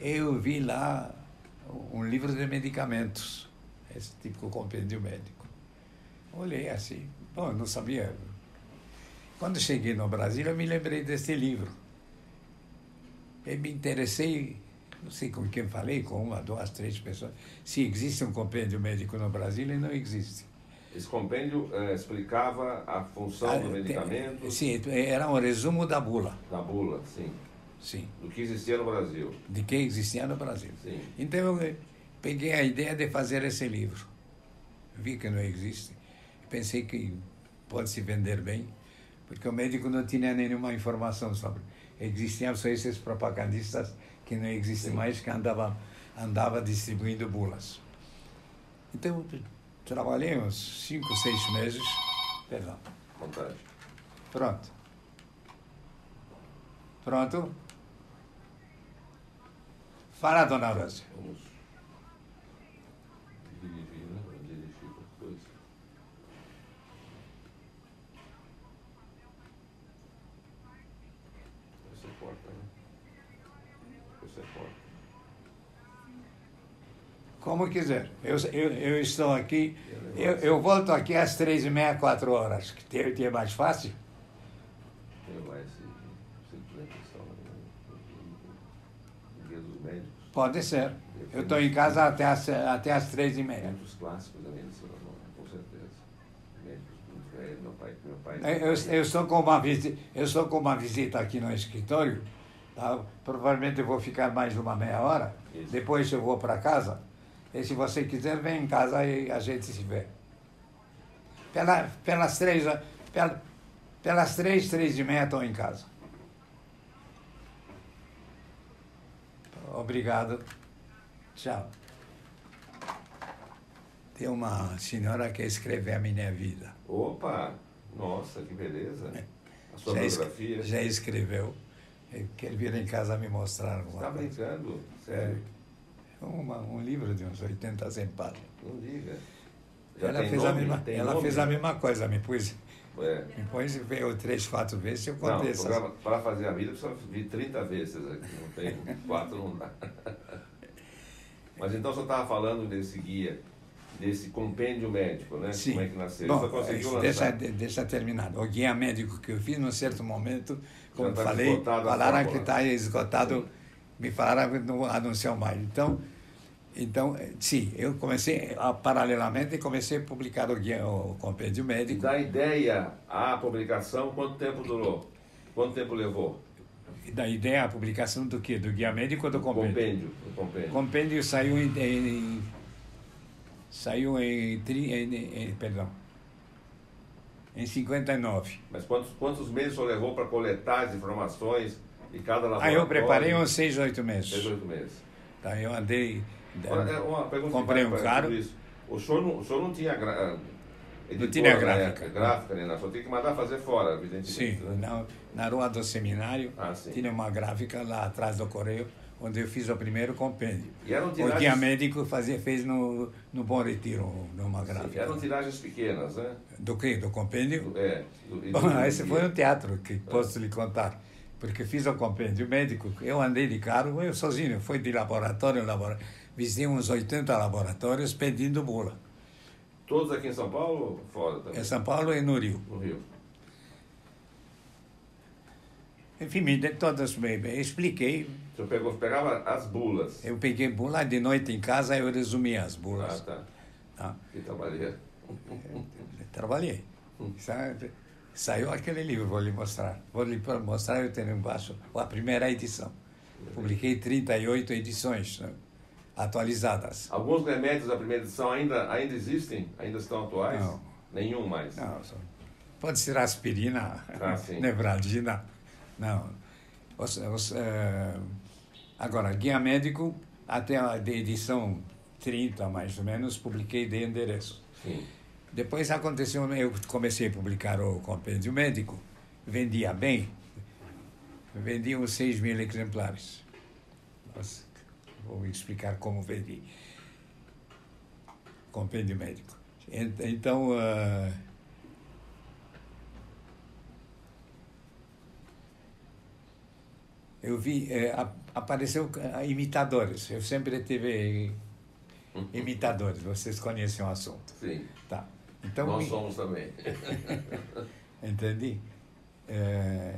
Eu vi lá um livro de medicamentos, esse tipo de compêndio médico. Olhei assim, bom, não sabia. Quando cheguei no Brasil, eu me lembrei desse livro. E me interessei não sei com quem falei, com uma, duas, três pessoas, se existe um compêndio médico no Brasil e não existe. Esse compêndio eh, explicava a função ah, do medicamento? Tem, sim, era um resumo da bula. Da bula, sim. Sim. Do que existia no Brasil. De que existia no Brasil. Sim. Então eu eh, peguei a ideia de fazer esse livro. Vi que não existe. Pensei que pode se vender bem, porque o médico não tinha nenhuma informação sobre. Existiam só esses propagandistas que não existe Sim. mais, que andava, andava distribuindo bulas. Então, trabalhei uns cinco, seis meses. Perdão. Vontade. Pronto. Pronto? Fala, dona Rosa. Vamos Como quiser. Eu, eu, eu estou aqui, eu, eu volto aqui às três e meia, quatro horas, que tem mais fácil. Médicos. Pode ser. Eu estou em casa até as, até as três e meia. Muitos clássicos moderna, com certeza. Médicos muito velhos, meu pai, meu pai. Eu, eu, estou com uma visita, eu estou com uma visita aqui no escritório. Tá? Provavelmente eu vou ficar mais uma meia hora. Isso. Depois eu vou para casa. E se você quiser, vem em casa e a gente se vê. Pela, pelas três, pela, pelas três, três e meia estou em casa. Obrigado. Tchau. Tem uma senhora que escreve a minha vida. Opa! Nossa, que beleza. A sua Já, es- biografia. já escreveu. Eu quero vir em casa me mostrar Você está brincando? Sério? Uma- um livro de uns 80 100 páginas. Não diga. Já Ela, fez, a nome? mesma, Tem ela nome? fez a mesma coisa, me pôs, É. me pôs veio três, quatro vezes e eu contei para fazer a vida, precisa vir 30 vezes aqui. Não tem quatro, não dá. Mas então você estava falando desse guia, desse compêndio médico, né? Sim. Como é que nasceu? Bom, você conseguiu eh, deixa, deixa terminar. O guia médico que eu fiz, num certo momento, como tá falei, a falaram que está esgotado, Sim. Me falaram que não anunciam mais. Então, então, eh, sim, eu comecei, ah, paralelamente, comecei a publicar o guia, o compêndio médico. da ideia à publicação, quanto tempo durou? Quanto tempo levou? Da ideia, a publicação do quê? Do guia médico ou do compêndio? compêndio. O compêndio. compêndio saiu em, em- saiu em, em, em- perdão, em 59. Mas quantos, quantos meses o levou para coletar as informações de cada Aí laboratório? eu preparei uns seis, oito meses. Seis, oito meses. Tá, eu andei. Agora, é uma pergunta comprei um carro. O senhor não, o senhor não tinha gra... editora tinha na gráfica. época, gráfica, né? Não, Só tinha que mandar fazer fora, evidentemente. Sim, né? na, na rua do seminário Ah, sim. tinha uma gráfica lá atrás do correio, onde eu fiz o primeiro compêndio. E eram O tiragens, guia médico fazia, fez no, no Bom Retiro, numa sim, gráfica. eram tiragens pequenas, né? Do que? Do compêndio? Do- É. do- e do- Bom, do- esse foi um teatro que posso lhe contar. Porque fiz o compêndio médico, eu andei de carro, eu sozinho, fui de laboratório em laboratório. Visitei uns 80 laboratórios pedindo bula. Todos aqui em São Paulo ou fora também? Em São Paulo e no Rio. No Rio. Enfim, me dei todas bem. Expliquei. Senhor pegou, pegava as bulas. Eu peguei bula de noite em casa, eu resumi as Ah, bulas. tá. tá? Que trabalhei. Trabalhei. Sabe? Saiu aquele livro, vou lhe mostrar. Vou lhe mostrar, eu tenho embaixo a primeira edição. Publiquei 38 edições né? atualizadas. Alguns remédios da primeira edição ainda, ainda existem? Ainda estão atuais? Não. Nenhum mais. Não, só- pode ser aspirina, Ah. Não. Os- os, eh, agora, guia médico, até a de edição 30, mais ou menos, publiquei de endereço. Sim. Depois aconteceu, eu comecei a publicar o compêndio médico, vendia bem, vendi uns 6 mil exemplares. Nossa, vou explicar como vendi. Compêndio médico. Ent- Então, ah, eu vi, a- apareceu imitadores. Eu sempre tive imitadores, vocês conhecem o assunto. Sim. Tá. Então, Nós somos também. Entendi. É,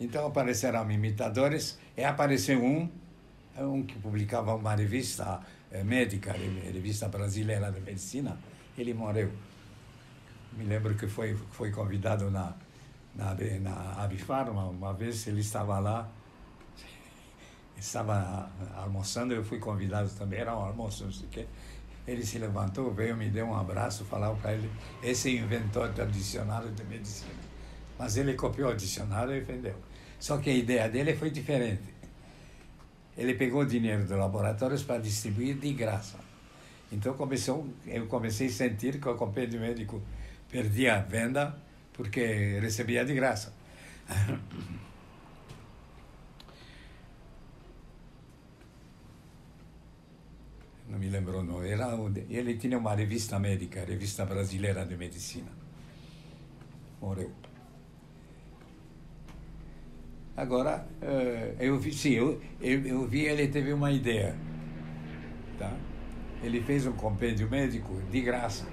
então apareceram imitadores e apareceu um, um que publicava uma revista eh, médica, re- revista brasileira de medicina. Ele morreu. Me lembro que foi foi convidado na na na Abifarma uma vez ele estava lá estava almoçando eu fui convidado também era um almoço não sei o quê ele se levantou veio me deu um abraço falava para ele esse inventor do dicionário de medicina. Mas ele copiou o dicionário e vendeu. Só que a ideia dele foi diferente. Ele pegou o dinheiro dos laboratórios para distribuir de graça. Então começou eu comecei a sentir que o compêndio médico perdia a venda porque recebia de graça não me lembro era o de- ele tinha uma revista médica revista brasileira de medicina morreu Agora, uh, eu vi, sim, eu, eu, eu vi ele teve uma ideia. Tá? Ele fez um compêndio médico de graça.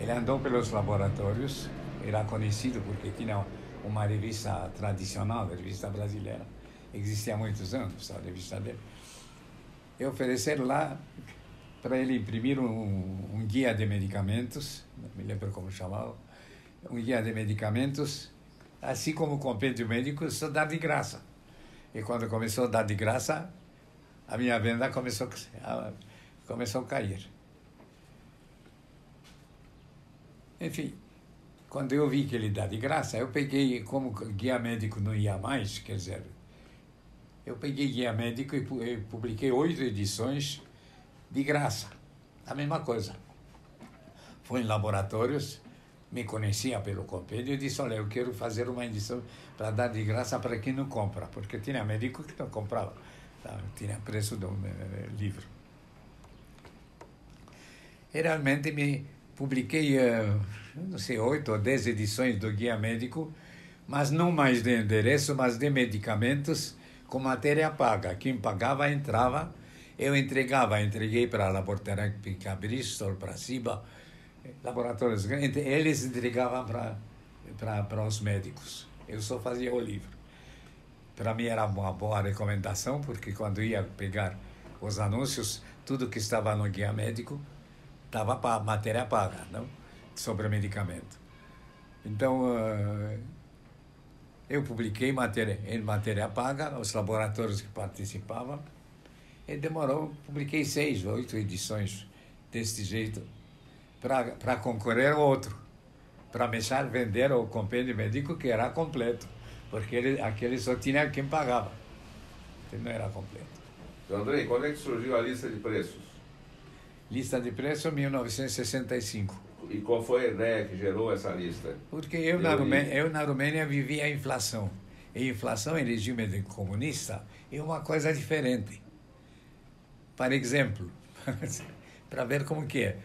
Ele andou pelos laboratórios, era conhecido porque tinha uma revista tradicional, a revista brasileira, existia há muitos anos, a revista dele. E ofereceram lá para ele imprimir um, um, guia de medicamentos, não me lembro como chamava, um guia de medicamentos, assim como o compêndio médico, só dá de graça. E quando começou a dar de graça, a minha venda começou a, começou a cair. Enfim, quando eu vi que ele dá de graça, eu peguei, como guia médico não ia mais, quer dizer, eu peguei guia médico e publiquei oito edições de graça. A mesma coisa. Fui em laboratórios, me conhecia pelo compêndio e disse, olha, eu quero fazer uma edição para dar de graça para quem não compra, porque tinha médico que não comprava, tá? tinha preço do eh, livro. E realmente me publiquei, uh, não sei, oito ou dez edições do Guia Médico, mas não mais de endereço, mas de medicamentos com matéria paga. Quem pagava entrava, eu entregava, entreguei para a Laboratórica Bristol, para Ciba, laboratórios grandes, eles entregavam para, os médicos. Eu só fazia o livro. Para mim era uma boa recomendação, porque quando ia pegar os anúncios, tudo que estava no guia médico estava matéria paga, não? Sobre medicamento. Então, uh, eu publiquei matéria, em matéria paga, os laboratórios que participavam, e demorou, publiquei seis, oito edições desse jeito, para concorrer ao outro, para começar a vender o compêndio médico que era completo, porque ele, aquele só tinha quem pagava, ele não era completo. Então, Andrei, quando é que surgiu a lista de preços? Lista de preços 1965. E qual foi a ideia que gerou essa lista? Porque eu, na Romênia, eu na Romênia vivia a inflação. E inflação em regime comunista é uma coisa diferente. Por exemplo, para ver como que é.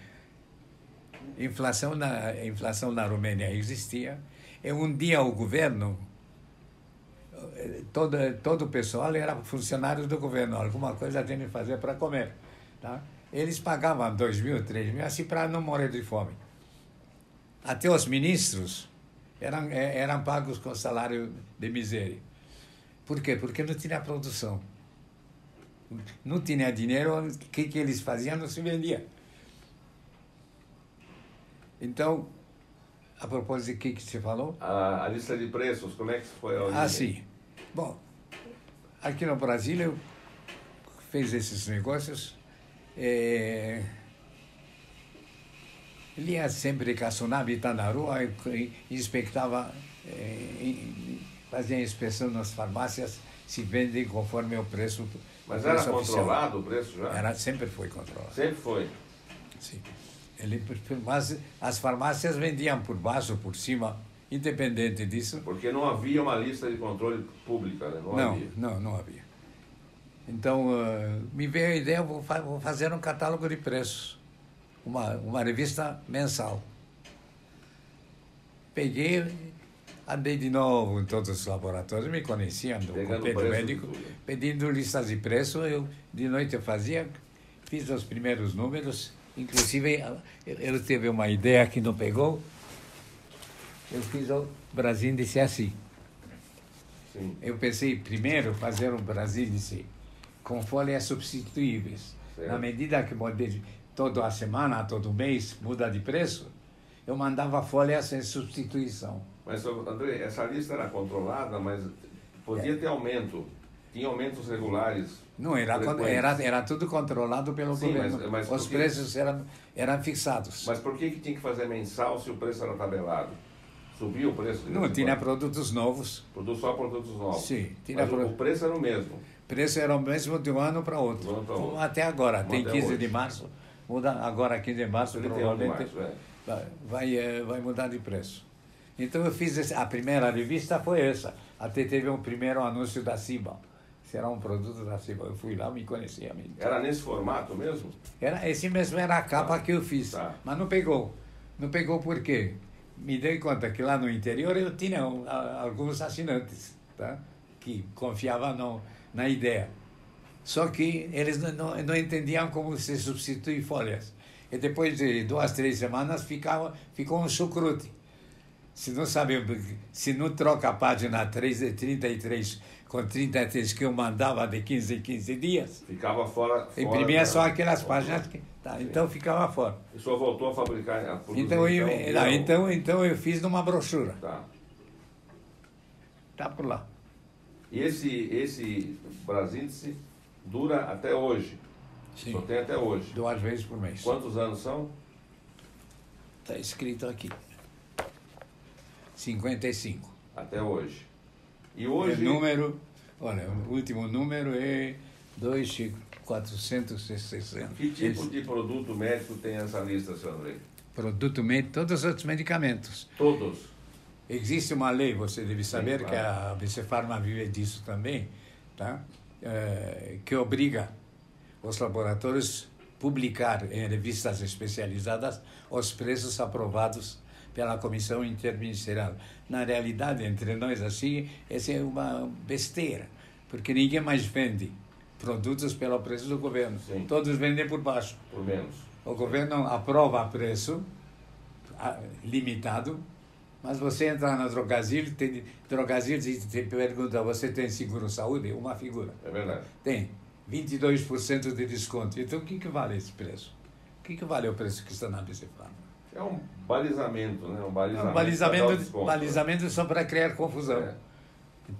Inflação na, inflação na Romênia existia. E um dia o governo, todo, todo o pessoal era funcionário do governo, alguma coisa tem que fazer para comer. Tá? Eles pagavam dois mil, três mil, assim para não morrer de fome. Até os ministros eram, é, eram pagos com salário de miséria. Por quê? Porque não tinha produção. Não tinha dinheiro, o que, que eles faziam não se vendia. Então, a propósito de que, que você falou? A, a lista de preços, como é que foi a? Ah, sim. Bom, aqui no Brasil eu fiz esses negócios é, ele ia sempre caçonava, está na rua, e inspectava, é, fazia inspeção nas farmácias, se vende conforme o preço. Mas o preço era controlado o preço já? Era, sempre foi controlado. Sempre foi? Sim. Ele, mas as farmácias vendiam por baixo, por cima, independente disso. Porque não havia uma lista de controle pública, né? Não, não havia. Não, não havia. Então, uh, me veio a ideia, vou, fa vou fazer um catálogo de preços, uma, uma revista mensal. Peguei, andei de novo em todos os laboratórios, me conheciam do compêndio médico, pedindo listas de preço, eu de noite eu fazia, fiz os primeiros números, inclusive ele teve uma ideia que não pegou, eu fiz o Brasil disse assim. Sim. Eu pensei primeiro fazer um Brasil disse com folhas substituíveis. Certo. Na medida que toda semana, todo mês, muda de preço, eu mandava folhas em substituição. Mas, André, essa lista era controlada, mas podia é. ter aumento. Tinha aumentos regulares. Não, era, era, era tudo controlado pelo Sim, governo. Mas, mas Os preços eram, eram fixados. Mas por que, que tinha que fazer mensal se o preço era tabelado? Subiu o preço? Não, tinha produtos novos. Produz só produtos novos. Sim. Tinha mas pro... o preço era o mesmo preço era o mesmo de um ano para outro. outro. Até agora, tem 15 hoje. de março, muda agora 15 de março, provavelmente de março, é. vai, eh, vai mudar de preço. Então eu fiz esse, a primeira revista foi essa. Até teve um primeiro anúncio da Ciba. Será um produto da Ciba. Eu fui lá, me conhecia. Me... Era nesse formato mesmo? Era, esse mesmo era a capa tá. que eu fiz. Tá. Mas não pegou. Não pegou por quê? Me dei conta que lá no interior eu tinha alguns assinantes. tá? que confiava no, na ideia. Só que eles não, não, entendiam como se substitui folhas. E depois de duas, três semanas ficava, ficou um chucrute. Se não sabe, se não troca a página 3, 33 com 33 que eu mandava de 15 em 15 dias. Ficava fora. fora imprimia só aquelas páginas que. Tá, então ficava fora. E só voltou a fabricar. A produzir, então, eu, então, não, então, então eu fiz numa brochura. Tá. Tá por lá. E esse, esse Brasíndice dura até hoje. Sim. Só tem até hoje. Duas vezes por mês. Quantos anos são? Está escrito aqui. 55. Até hoje. E hoje. O número, olha, o último número é 2460. Que tipo Esse... de produto médico tem essa lista, senhor André? Produto médico, todos os medicamentos. Todos. Existe uma lei, você deve saber, Sim, claro. que a ABC Pharma vive disso também, tá? É, que obriga os laboratórios publicar em revistas especializadas os preços aprovados pela comissão interministerial. Na realidade, entre nós assim, essa é uma besteira, porque ninguém mais vende produtos pelo preço do governo. Sim. Todos vendem por baixo. Por menos. O governo aprova preço limitado, mas você entra na Drogazil, tem Drogazil e te pergunta, você tem seguro saúde? Uma figura. É verdade. Tem. 22% de desconto. Então, o que, que vale esse preço? O que, que vale o preço que está na BC É um balizamento, né? Um balizamento, um balizamento, balizamento né? só para criar confusão. É.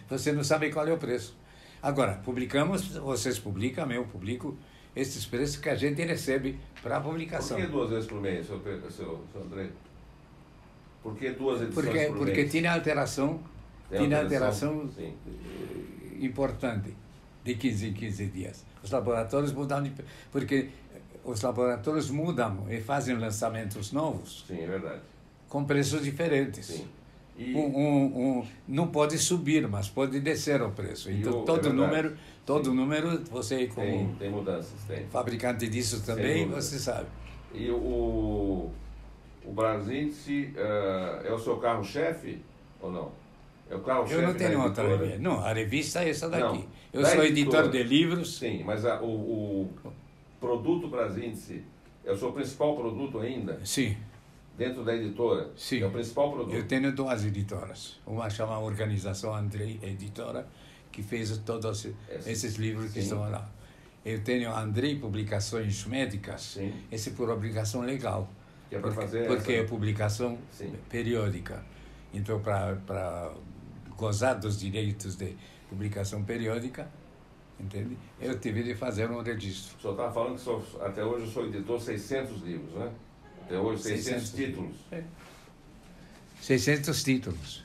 Você não sabe qual é o preço. Agora, publicamos, vocês publicam, eu publico, esses preços que a gente recebe para a publicação. Por que duas vezes por mês, seu, seu, seu André? Por que duas edições porque, por porque mês? tinha alteração, tem tinha alteração, alteração importante de 15 em 15 dias. Os laboratórios mudam, de, porque os laboratórios mudam e fazem lançamentos novos. Sim, é verdade. Com preços diferentes. Sim. E... Um, um, um, não pode subir, mas pode descer o preço. Então, o, todo é número, todo Sim. número, você como tem, tem mudanças, tem. fabricante disso também, você sabe. E o, o Brasíndice uh, é o seu carro-chefe ou não? É o carro Eu não tenho outra revista. Não, a revista é essa daqui. Não, eu sou editor de livros. Sim, mas a, o, o produto Brasíndice é o seu principal produto ainda? Sim. Dentro da editora? Sim. É o principal produto? Eu tenho duas editoras. Uma chama Organização Andrei Editora, que fez todos Esse, esses livros que sim. estão lá. Eu tenho Andrei Publicações Médicas. Sim. Esse por obrigação legal. Que é para fazer Porque essa... é publicação sim. periódica. Então, para gozar dos direitos de publicação periódica, entende? Eu tive de fazer um registro. O senhor estava falando que sou, até hoje eu sou editor 600 livros, né? Até hoje 600, 600 títulos. É. 600 títulos.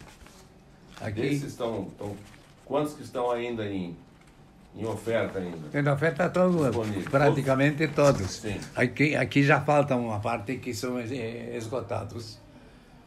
Aqui, Esses estão, estão, quantos que estão ainda em, em oferta ainda? Em oferta todos, praticamente todos. Sim. Aqui, aqui já falta uma parte que são esgotados.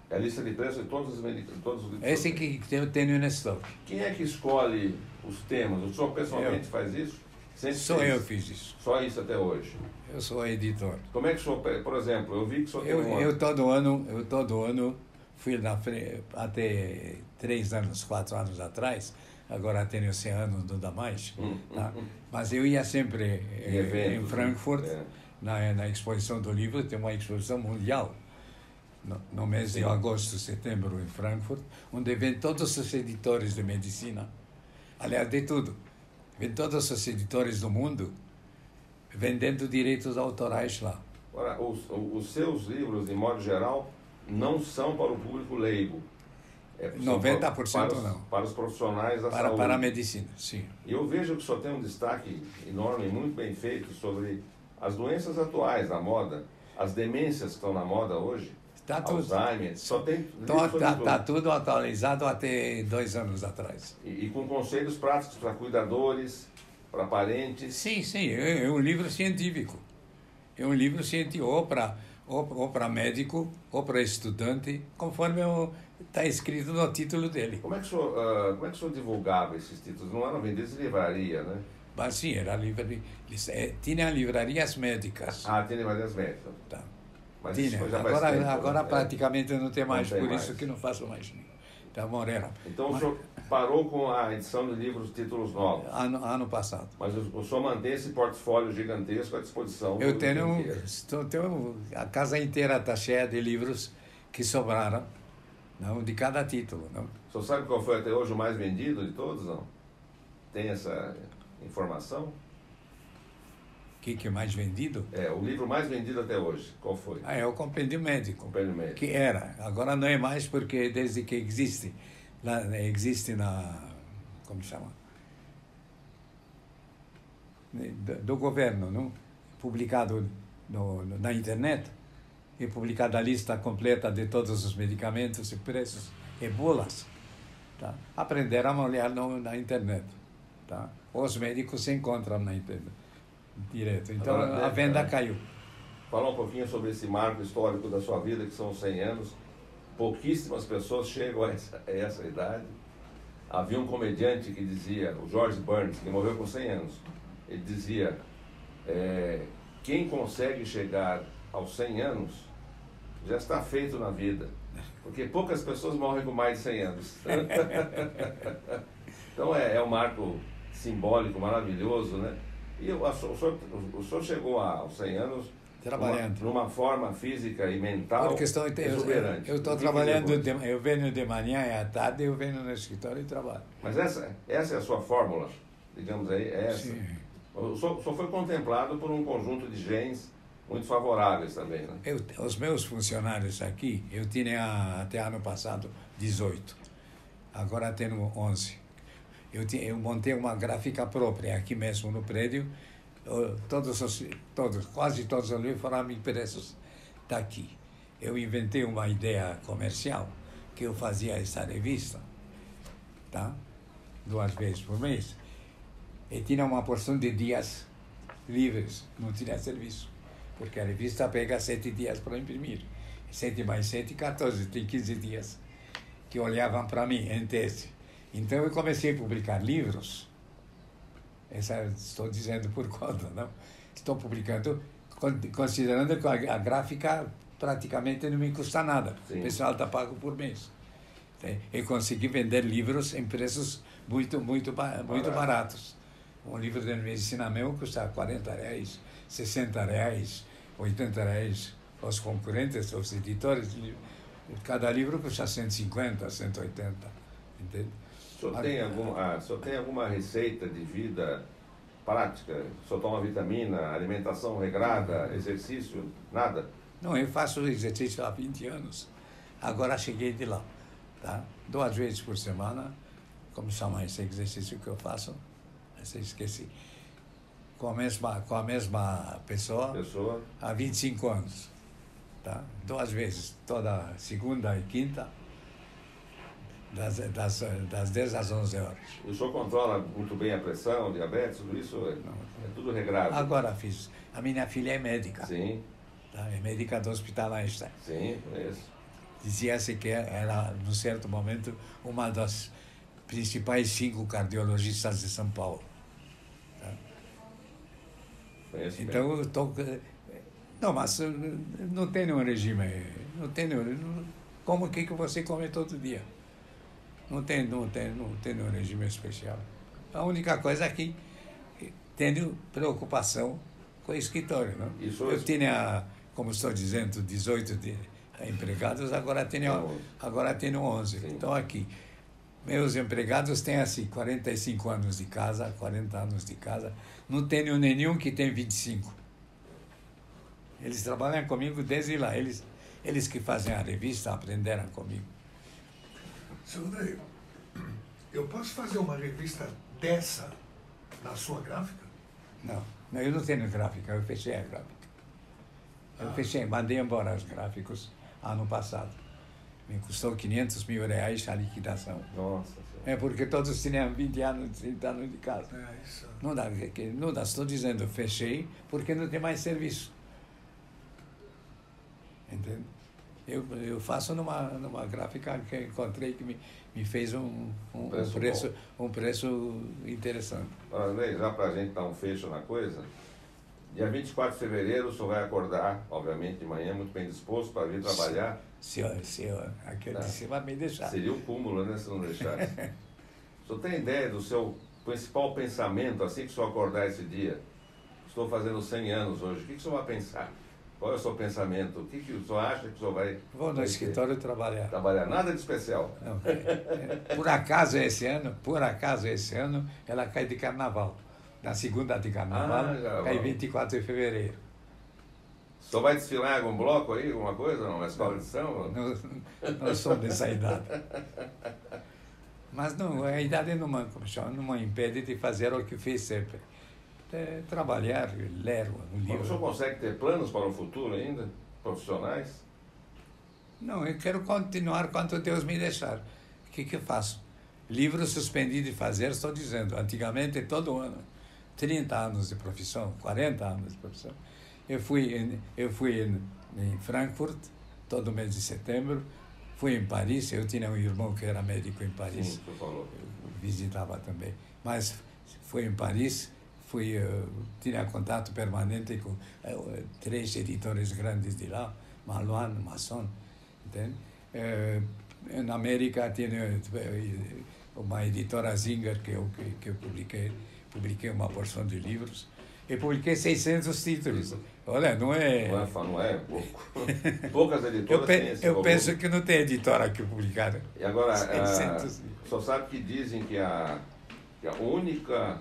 É a lista de preços de todos os, todos os livros. Esse que eu tenho no estoque. Quem é que escolhe os temas? O senhor pessoalmente eu. faz isso? Sempre Só fez. eu fiz isso. Só isso até hoje? Eu sou editor. Como é que o senhor, por exemplo, eu vi que o senhor eu, tem uma... eu todo ano, eu todo ano fui na frente, até três anos, quatro anos atrás, agora tenho 100 anos, não dá mais, hum, tá? hum, hum. mas eu ia sempre em, eventos, em Frankfurt, é. na, na exposição do livro, tem uma exposição mundial no, no mês Sim. de agosto, setembro, em Frankfurt, onde vem todos os editores de medicina, aliás, de tudo. Vem todos os editores do mundo vendendo direitos autorais lá. Ora, os, os seus livros, de modo geral, não são para o público leigo. É, 90% para, para os, não. Para os profissionais da para, saúde. Para a medicina, sim. E eu vejo que o senhor tem um destaque enorme, muito bem feito, sobre as doenças atuais da moda, as demências que estão na moda hoje. Tá tudo, Alzheimer, só tem. Está tá, tá tudo atualizado até dois anos atrás. E, e com conselhos práticos para cuidadores, para parentes. Sim, sim, é, é, um livro científico. É um livro científico, ou para ou, ou médico, ou para estudante, conforme está escrito no título dele. Como é, que o senhor, uh, como é que o senhor divulgava esses títulos? Não eram vendidos em livraria, né? Mas sim, era livraria. É, tinha livrarias médicas. Ah, tinha livrarias médicas. Tá. Mas Tinha. Agora, tempo, agora né? praticamente não tem mais, não tem por mais. isso que não faço mais. Está morrendo. Então Mas... o senhor parou com a edição de livros títulos novos. Ano, ano passado. Mas o, o senhor mantém esse portfólio gigantesco à disposição. Eu tenho, estou, tenho. A casa inteira está cheia de livros que sobraram, não, de cada título. Não? O senhor sabe qual foi até hoje o mais vendido de todos, não? Tem essa informação? que, que é mais vendido? É, o livro mais vendido até hoje, qual foi? Ah, é o Compêndio Médico. Compêndio Médico. Que era. Agora não é mais porque desde que existe, lá, existe na, como chama? Do, do governo, não? Publicado no, no, na internet e publicada a lista completa de todos os medicamentos e preços e bulas. Tá? Aprenderam a olhar no, na internet. Tá? Os médicos se encontram na internet direto. Então Agora, a venda é, caiu. Falar um pouquinho sobre esse marco histórico da sua vida, que são 100 anos. Pouquíssimas pessoas chegam a essa, a essa idade. Havia um comediante que dizia, o George Burns, que morreu com 100 anos, ele dizia: é, quem consegue chegar aos 100 anos já está feito na vida. Porque poucas pessoas morrem com mais de 100 anos. então é, é um marco simbólico maravilhoso, né? E o, o, senhor, o senhor chegou aos 100 anos trabalhando numa, numa forma física e mental Por questão, exuberante. Eu estou trabalhando, de, eu venho de manhã e à tarde, eu venho no escritório e trabalho. Mas essa, essa é a sua fórmula, digamos aí, é essa. Sim. O senhor, o senhor foi contemplado por um conjunto de genes muito favoráveis também, né? Eu, os meus funcionários aqui, eu tinha até ano passado 18, agora tenho 11 eu, tinha, eu montei uma gráfica própria aqui mesmo no prédio. Todos, os, todos quase todos os livros foram impressos daqui. Eu inventei uma ideia comercial que eu fazia essa revista, tá? Duas vezes por mês. E tinha uma porção de dias livres, não tinha serviço, porque a revista pega sete dias para imprimir. Sete mais sete, 14, tem 15 dias que olhavam para mim em teste. Então eu comecei a publicar livros. Essa estou dizendo por conta, não? Estou publicando considerando que a, gráfica praticamente não me custa nada. Sim. O pessoal está pago por mês. E consegui vender livros em preços muito, muito, muito baratos. Um livro de medicina meu custa 40 reais, 60 reais, 80 reais. Os concorrentes, os editores, cada livro custa 150, 180. Entende? Senhor, tem algum, ah, senhor tem alguma receita de vida prática? Senhor toma vitamina, alimentação regrada, exercício, nada? Não, eu faço exercício há 20 anos. Agora cheguei de lá. Tá? Duas vezes por semana. Como chama esse exercício que eu faço? Esse esqueci. Com a mesma, com a mesma pessoa, pessoa. há 25 anos. Tá? Duas vezes, toda segunda e quinta das, das, das 10 às 11 horas. O senhor controla muito bem a pressão, diabetes, tudo isso? É, é tudo regrado? Agora fiz. A minha filha é médica. Sim. Tá? É médica do Hospital Einstein. Sim, é isso. Dizia-se que era, num certo momento, uma das principais cinco cardiologistas de São Paulo. Tá? Então, eu estou... Não, mas não tenho um regime. Não tenho... Como que, que você come todo dia? Não tem, não tem, não tem um regime especial. A única coisa é que tenho preocupação com o escritório. Não? Isso Eu tinha, como estou dizendo, 18 de empregados, agora tenho, agora tenho 11. Sim. Então, aqui, meus empregados têm assim 45 anos de casa, 40 anos de casa. Não tenho nenhum que tem 25. Eles trabalham comigo desde lá. Eles, eles que fazem a revista aprenderam comigo. Seu André, eu posso fazer uma revista dessa na sua gráfica? Não, não eu não tenho gráfica, eu fechei a gráfica. Eu ah. fechei, mandei embora os gráficos ano passado. Me custou 500 mil reais a liquidação. Nossa É porque todos tinham 20 anos, 30 anos de casa. É isso. Não dá, não dá, estou dizendo, fechei porque não tem mais serviço. Entende? Eu, eu faço numa, numa gráfica que encontrei que me, me fez um, um, preço, um preço, um preço interessante. André, já para a gente dar um fecho na coisa, dia 24 de fevereiro o senhor vai acordar, obviamente, de manhã, muito bem disposto para vir trabalhar. Se, se, aquele tá. de cima me deixar. Seria o um cúmulo, né, se não deixasse. O senhor tem ideia do seu principal pensamento assim que o senhor acordar esse dia? Estou fazendo 100 anos hoje. O que, que o senhor vai pensar? Qual é o seu pensamento? O que, que o senhor acha que o senhor vai. Vou no escritório trabalhar. Trabalhar. Nada de especial. Não, é, é, por acaso esse ano, por acaso esse ano, ela cai de carnaval. Na segunda de carnaval, Ah, cai carnaval. 24 de fevereiro. Senhor vai desfilar em algum bloco aí, alguma coisa? Não? Uma escola de samba? Não, não sou dessa idade. Mas não, a idade não não impede de fazer o que fiz sempre. É, trabalhar, ler um O senhor livro. consegue ter planos para o futuro ainda? Profissionais? Não, eu quero continuar quanto Deus me deixar. O que, que eu faço? Livro suspendi de fazer, estou dizendo. Antigamente, todo ano, 30 anos de profissão, 40 anos de profissão. Eu fui em, eu fui em, em Frankfurt, todo mês de setembro. Fui em Paris, eu tinha um irmão que era médico em Sim, Paris. senhor falou. visitava também. Mas fui em Paris, fui, eh, tinha contato permanente com eh, três editores grandes de lá, Malouin, Masson, entende? Eh, na América tinha uma editora Zinger que eu, que, que eu publiquei, publiquei uma porção de livros e publiquei 600 títulos. Olha, não é... Não é, não é pouco. Poucas Eu, editoras pe- têm esse eu volume. penso que não tem editora que publicaram. E agora, ah, 600. o senhor sabe que dizem que a, que a única,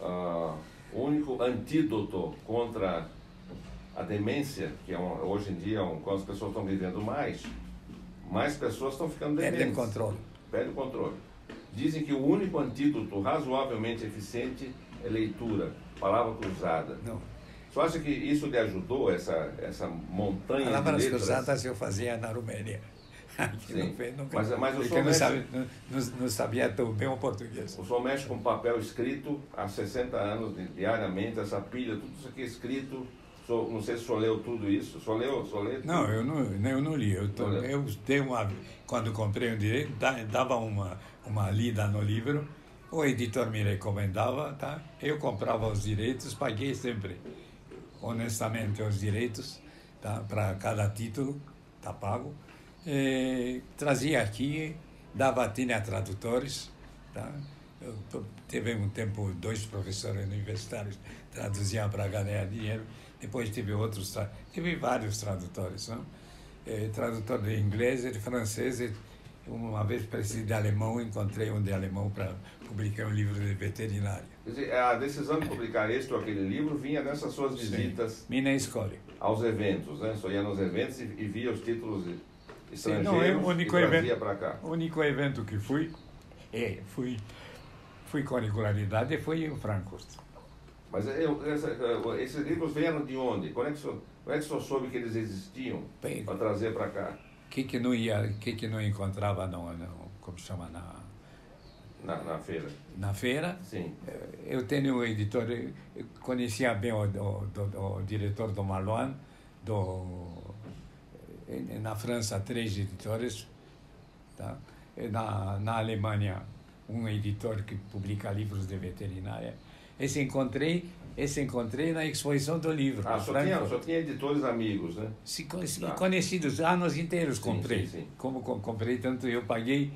ah, o único antídoto contra a demência, que é um, hoje em dia, é um, quando as pessoas estão vivendo mais, mais pessoas estão ficando dementes. Perdem controle. Perde o controle. Dizem que o único antídoto razoavelmente eficiente é leitura, palavra cruzada. Não. Você acha que isso lhe ajudou, essa, essa montanha Palavras de letras? cruzadas eu fazia na Romênia. Aqui Sim. não nunca. Mas- mas o porque senhor não, sabe, não, não- sabia tão bem o português. O senhor mexe com papel escrito há 60 anos, di- diariamente, essa pilha, tudo isso aqui é escrito. O senhor- não sei se o senhor leu tudo isso. O senhor leu? O senhor leu? Não, eu não, eu não li. Eu, tô- eu dei uma, quando comprei um direito, da- dava uma, uma lida no livro, o editor me recomendava, tá? eu comprava os direitos, paguei sempre, honestamente, os direitos tá? para cada título, tá pago. E trazia aqui, dava, tinha tradutores, tá? Eu, teve um tempo dois professores universitários traduziam para ganhar dinheiro. Depois tive outros, tive vários tradutores, não? Eh, tradutor de inglês e de francês. E uma vez precisei de alemão, encontrei um de alemão para publicar um livro de veterinária. A decisão de publicar este ou aquele livro vinha dessas suas visitas Minha escolha. aos eventos, né? Senhor ia nos eventos e, e via os títulos estrangeiros não, é o único e trazia para cá. O único evento que fui, é, fui, fui com regularidade, foi em Frankfurt. Mas eu, essa, esses livros vieram de onde? Como é que o senhor, como é que o soube que eles existiam para trazer para cá? que que não ia, que que não encontrava no, no como chama na Na, na feira? na feira? Sim. Eu tenho um editor, conhecia bem o, o, do- o diretor do Malouin, do, na França três editores, tá? Na, na Alemanha um editor que publica livros de veterinária. Esse encontrei, esse encontrei na exposição do livro. Ah, só tinha, só tinha editores amigos, né? Se, se- Tá. Conhecidos, anos inteiros Sim, comprei. sim, sim. Como co- comprei tanto, eu paguei.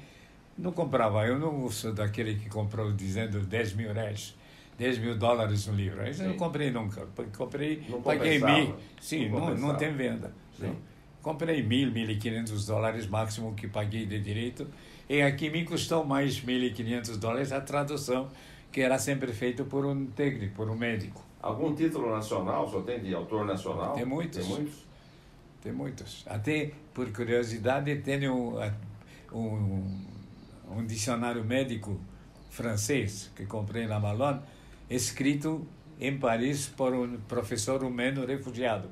Não comprava, eu não sou daquele que comprou dizendo 10 mil reais, 10 mil dólares no livro. Isso eu não comprei nunca. Comprei, Não paguei mil. Sim, Não não, não, tem venda. Sim. não. Comprei mil, mil e quinhentos dólares máximo que paguei de direito. E aqui me custou mais mil e quinhentos dólares a tradução, que era sempre feita por um técnico, por um médico. Algum título nacional, só tem de autor nacional? Tem muitos. Tem muitos? Tem muitos. Até, por curiosidade, tenho um, um, um dicionário médico francês que comprei na Malone, escrito em Paris por um professor rumeno refugiado.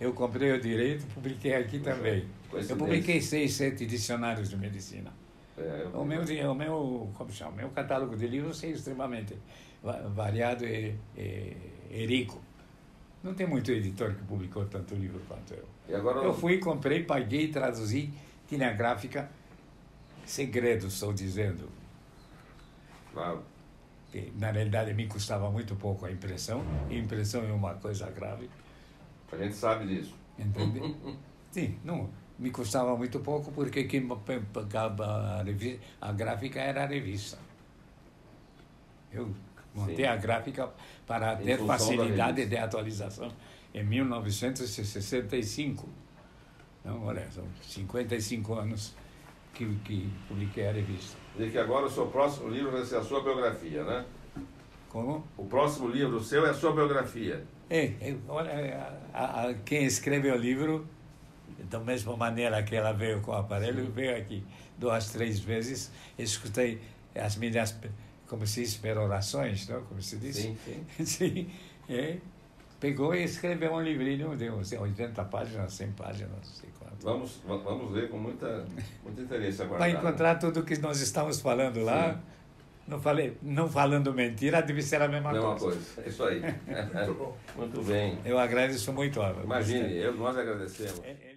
Eu comprei o direito, publiquei aqui também. Eu publiquei seis, sete dicionários de medicina. É, O meu, o meu, como chama? O meu catálogo de livros é extremamente va- variado e, e, e rico. Não tem muito editor que publicou tanto livro quanto eu. E agora Eu fui, comprei, paguei, traduzi, tinha gráfica. Segredo, estou dizendo. Claro. Que, na realidade, me custava muito pouco a impressão. E impressão é uma coisa grave. A gente sabe disso. Entende? Sim, não, me custava muito pouco porque quem pagava a, revista, a gráfica era a revista. Eu montei Sim. a gráfica para em ter facilidade de atualização em 1965. Então, olha, são 55 anos que, que publiquei a revista. E que agora o seu próximo livro vai ser a sua biografia, né? Como? O próximo livro seu é a sua biografia. É, é olha, a, a, quem escreve o livro, da mesma maneira que ela veio com o aparelho, Sim. veio aqui duas, três vezes, escutei as minhas, como se diz, perorações, não? como se diz? Sim, sim. sim é, pegou e escreveu um livrinho de 80 páginas, 100 páginas, não sei quanto. Vamos, vamos ler com muita, muito interesse agora. Vai encontrar tudo o que nós estamos falando lá. Sim. Não, falei, não falando mentira, deve ser a mesma, mesma coisa. coisa. É isso aí. muito bom. Muito bem. Eu agradeço muito. Imagine, eu, nós agradecemos. É, é...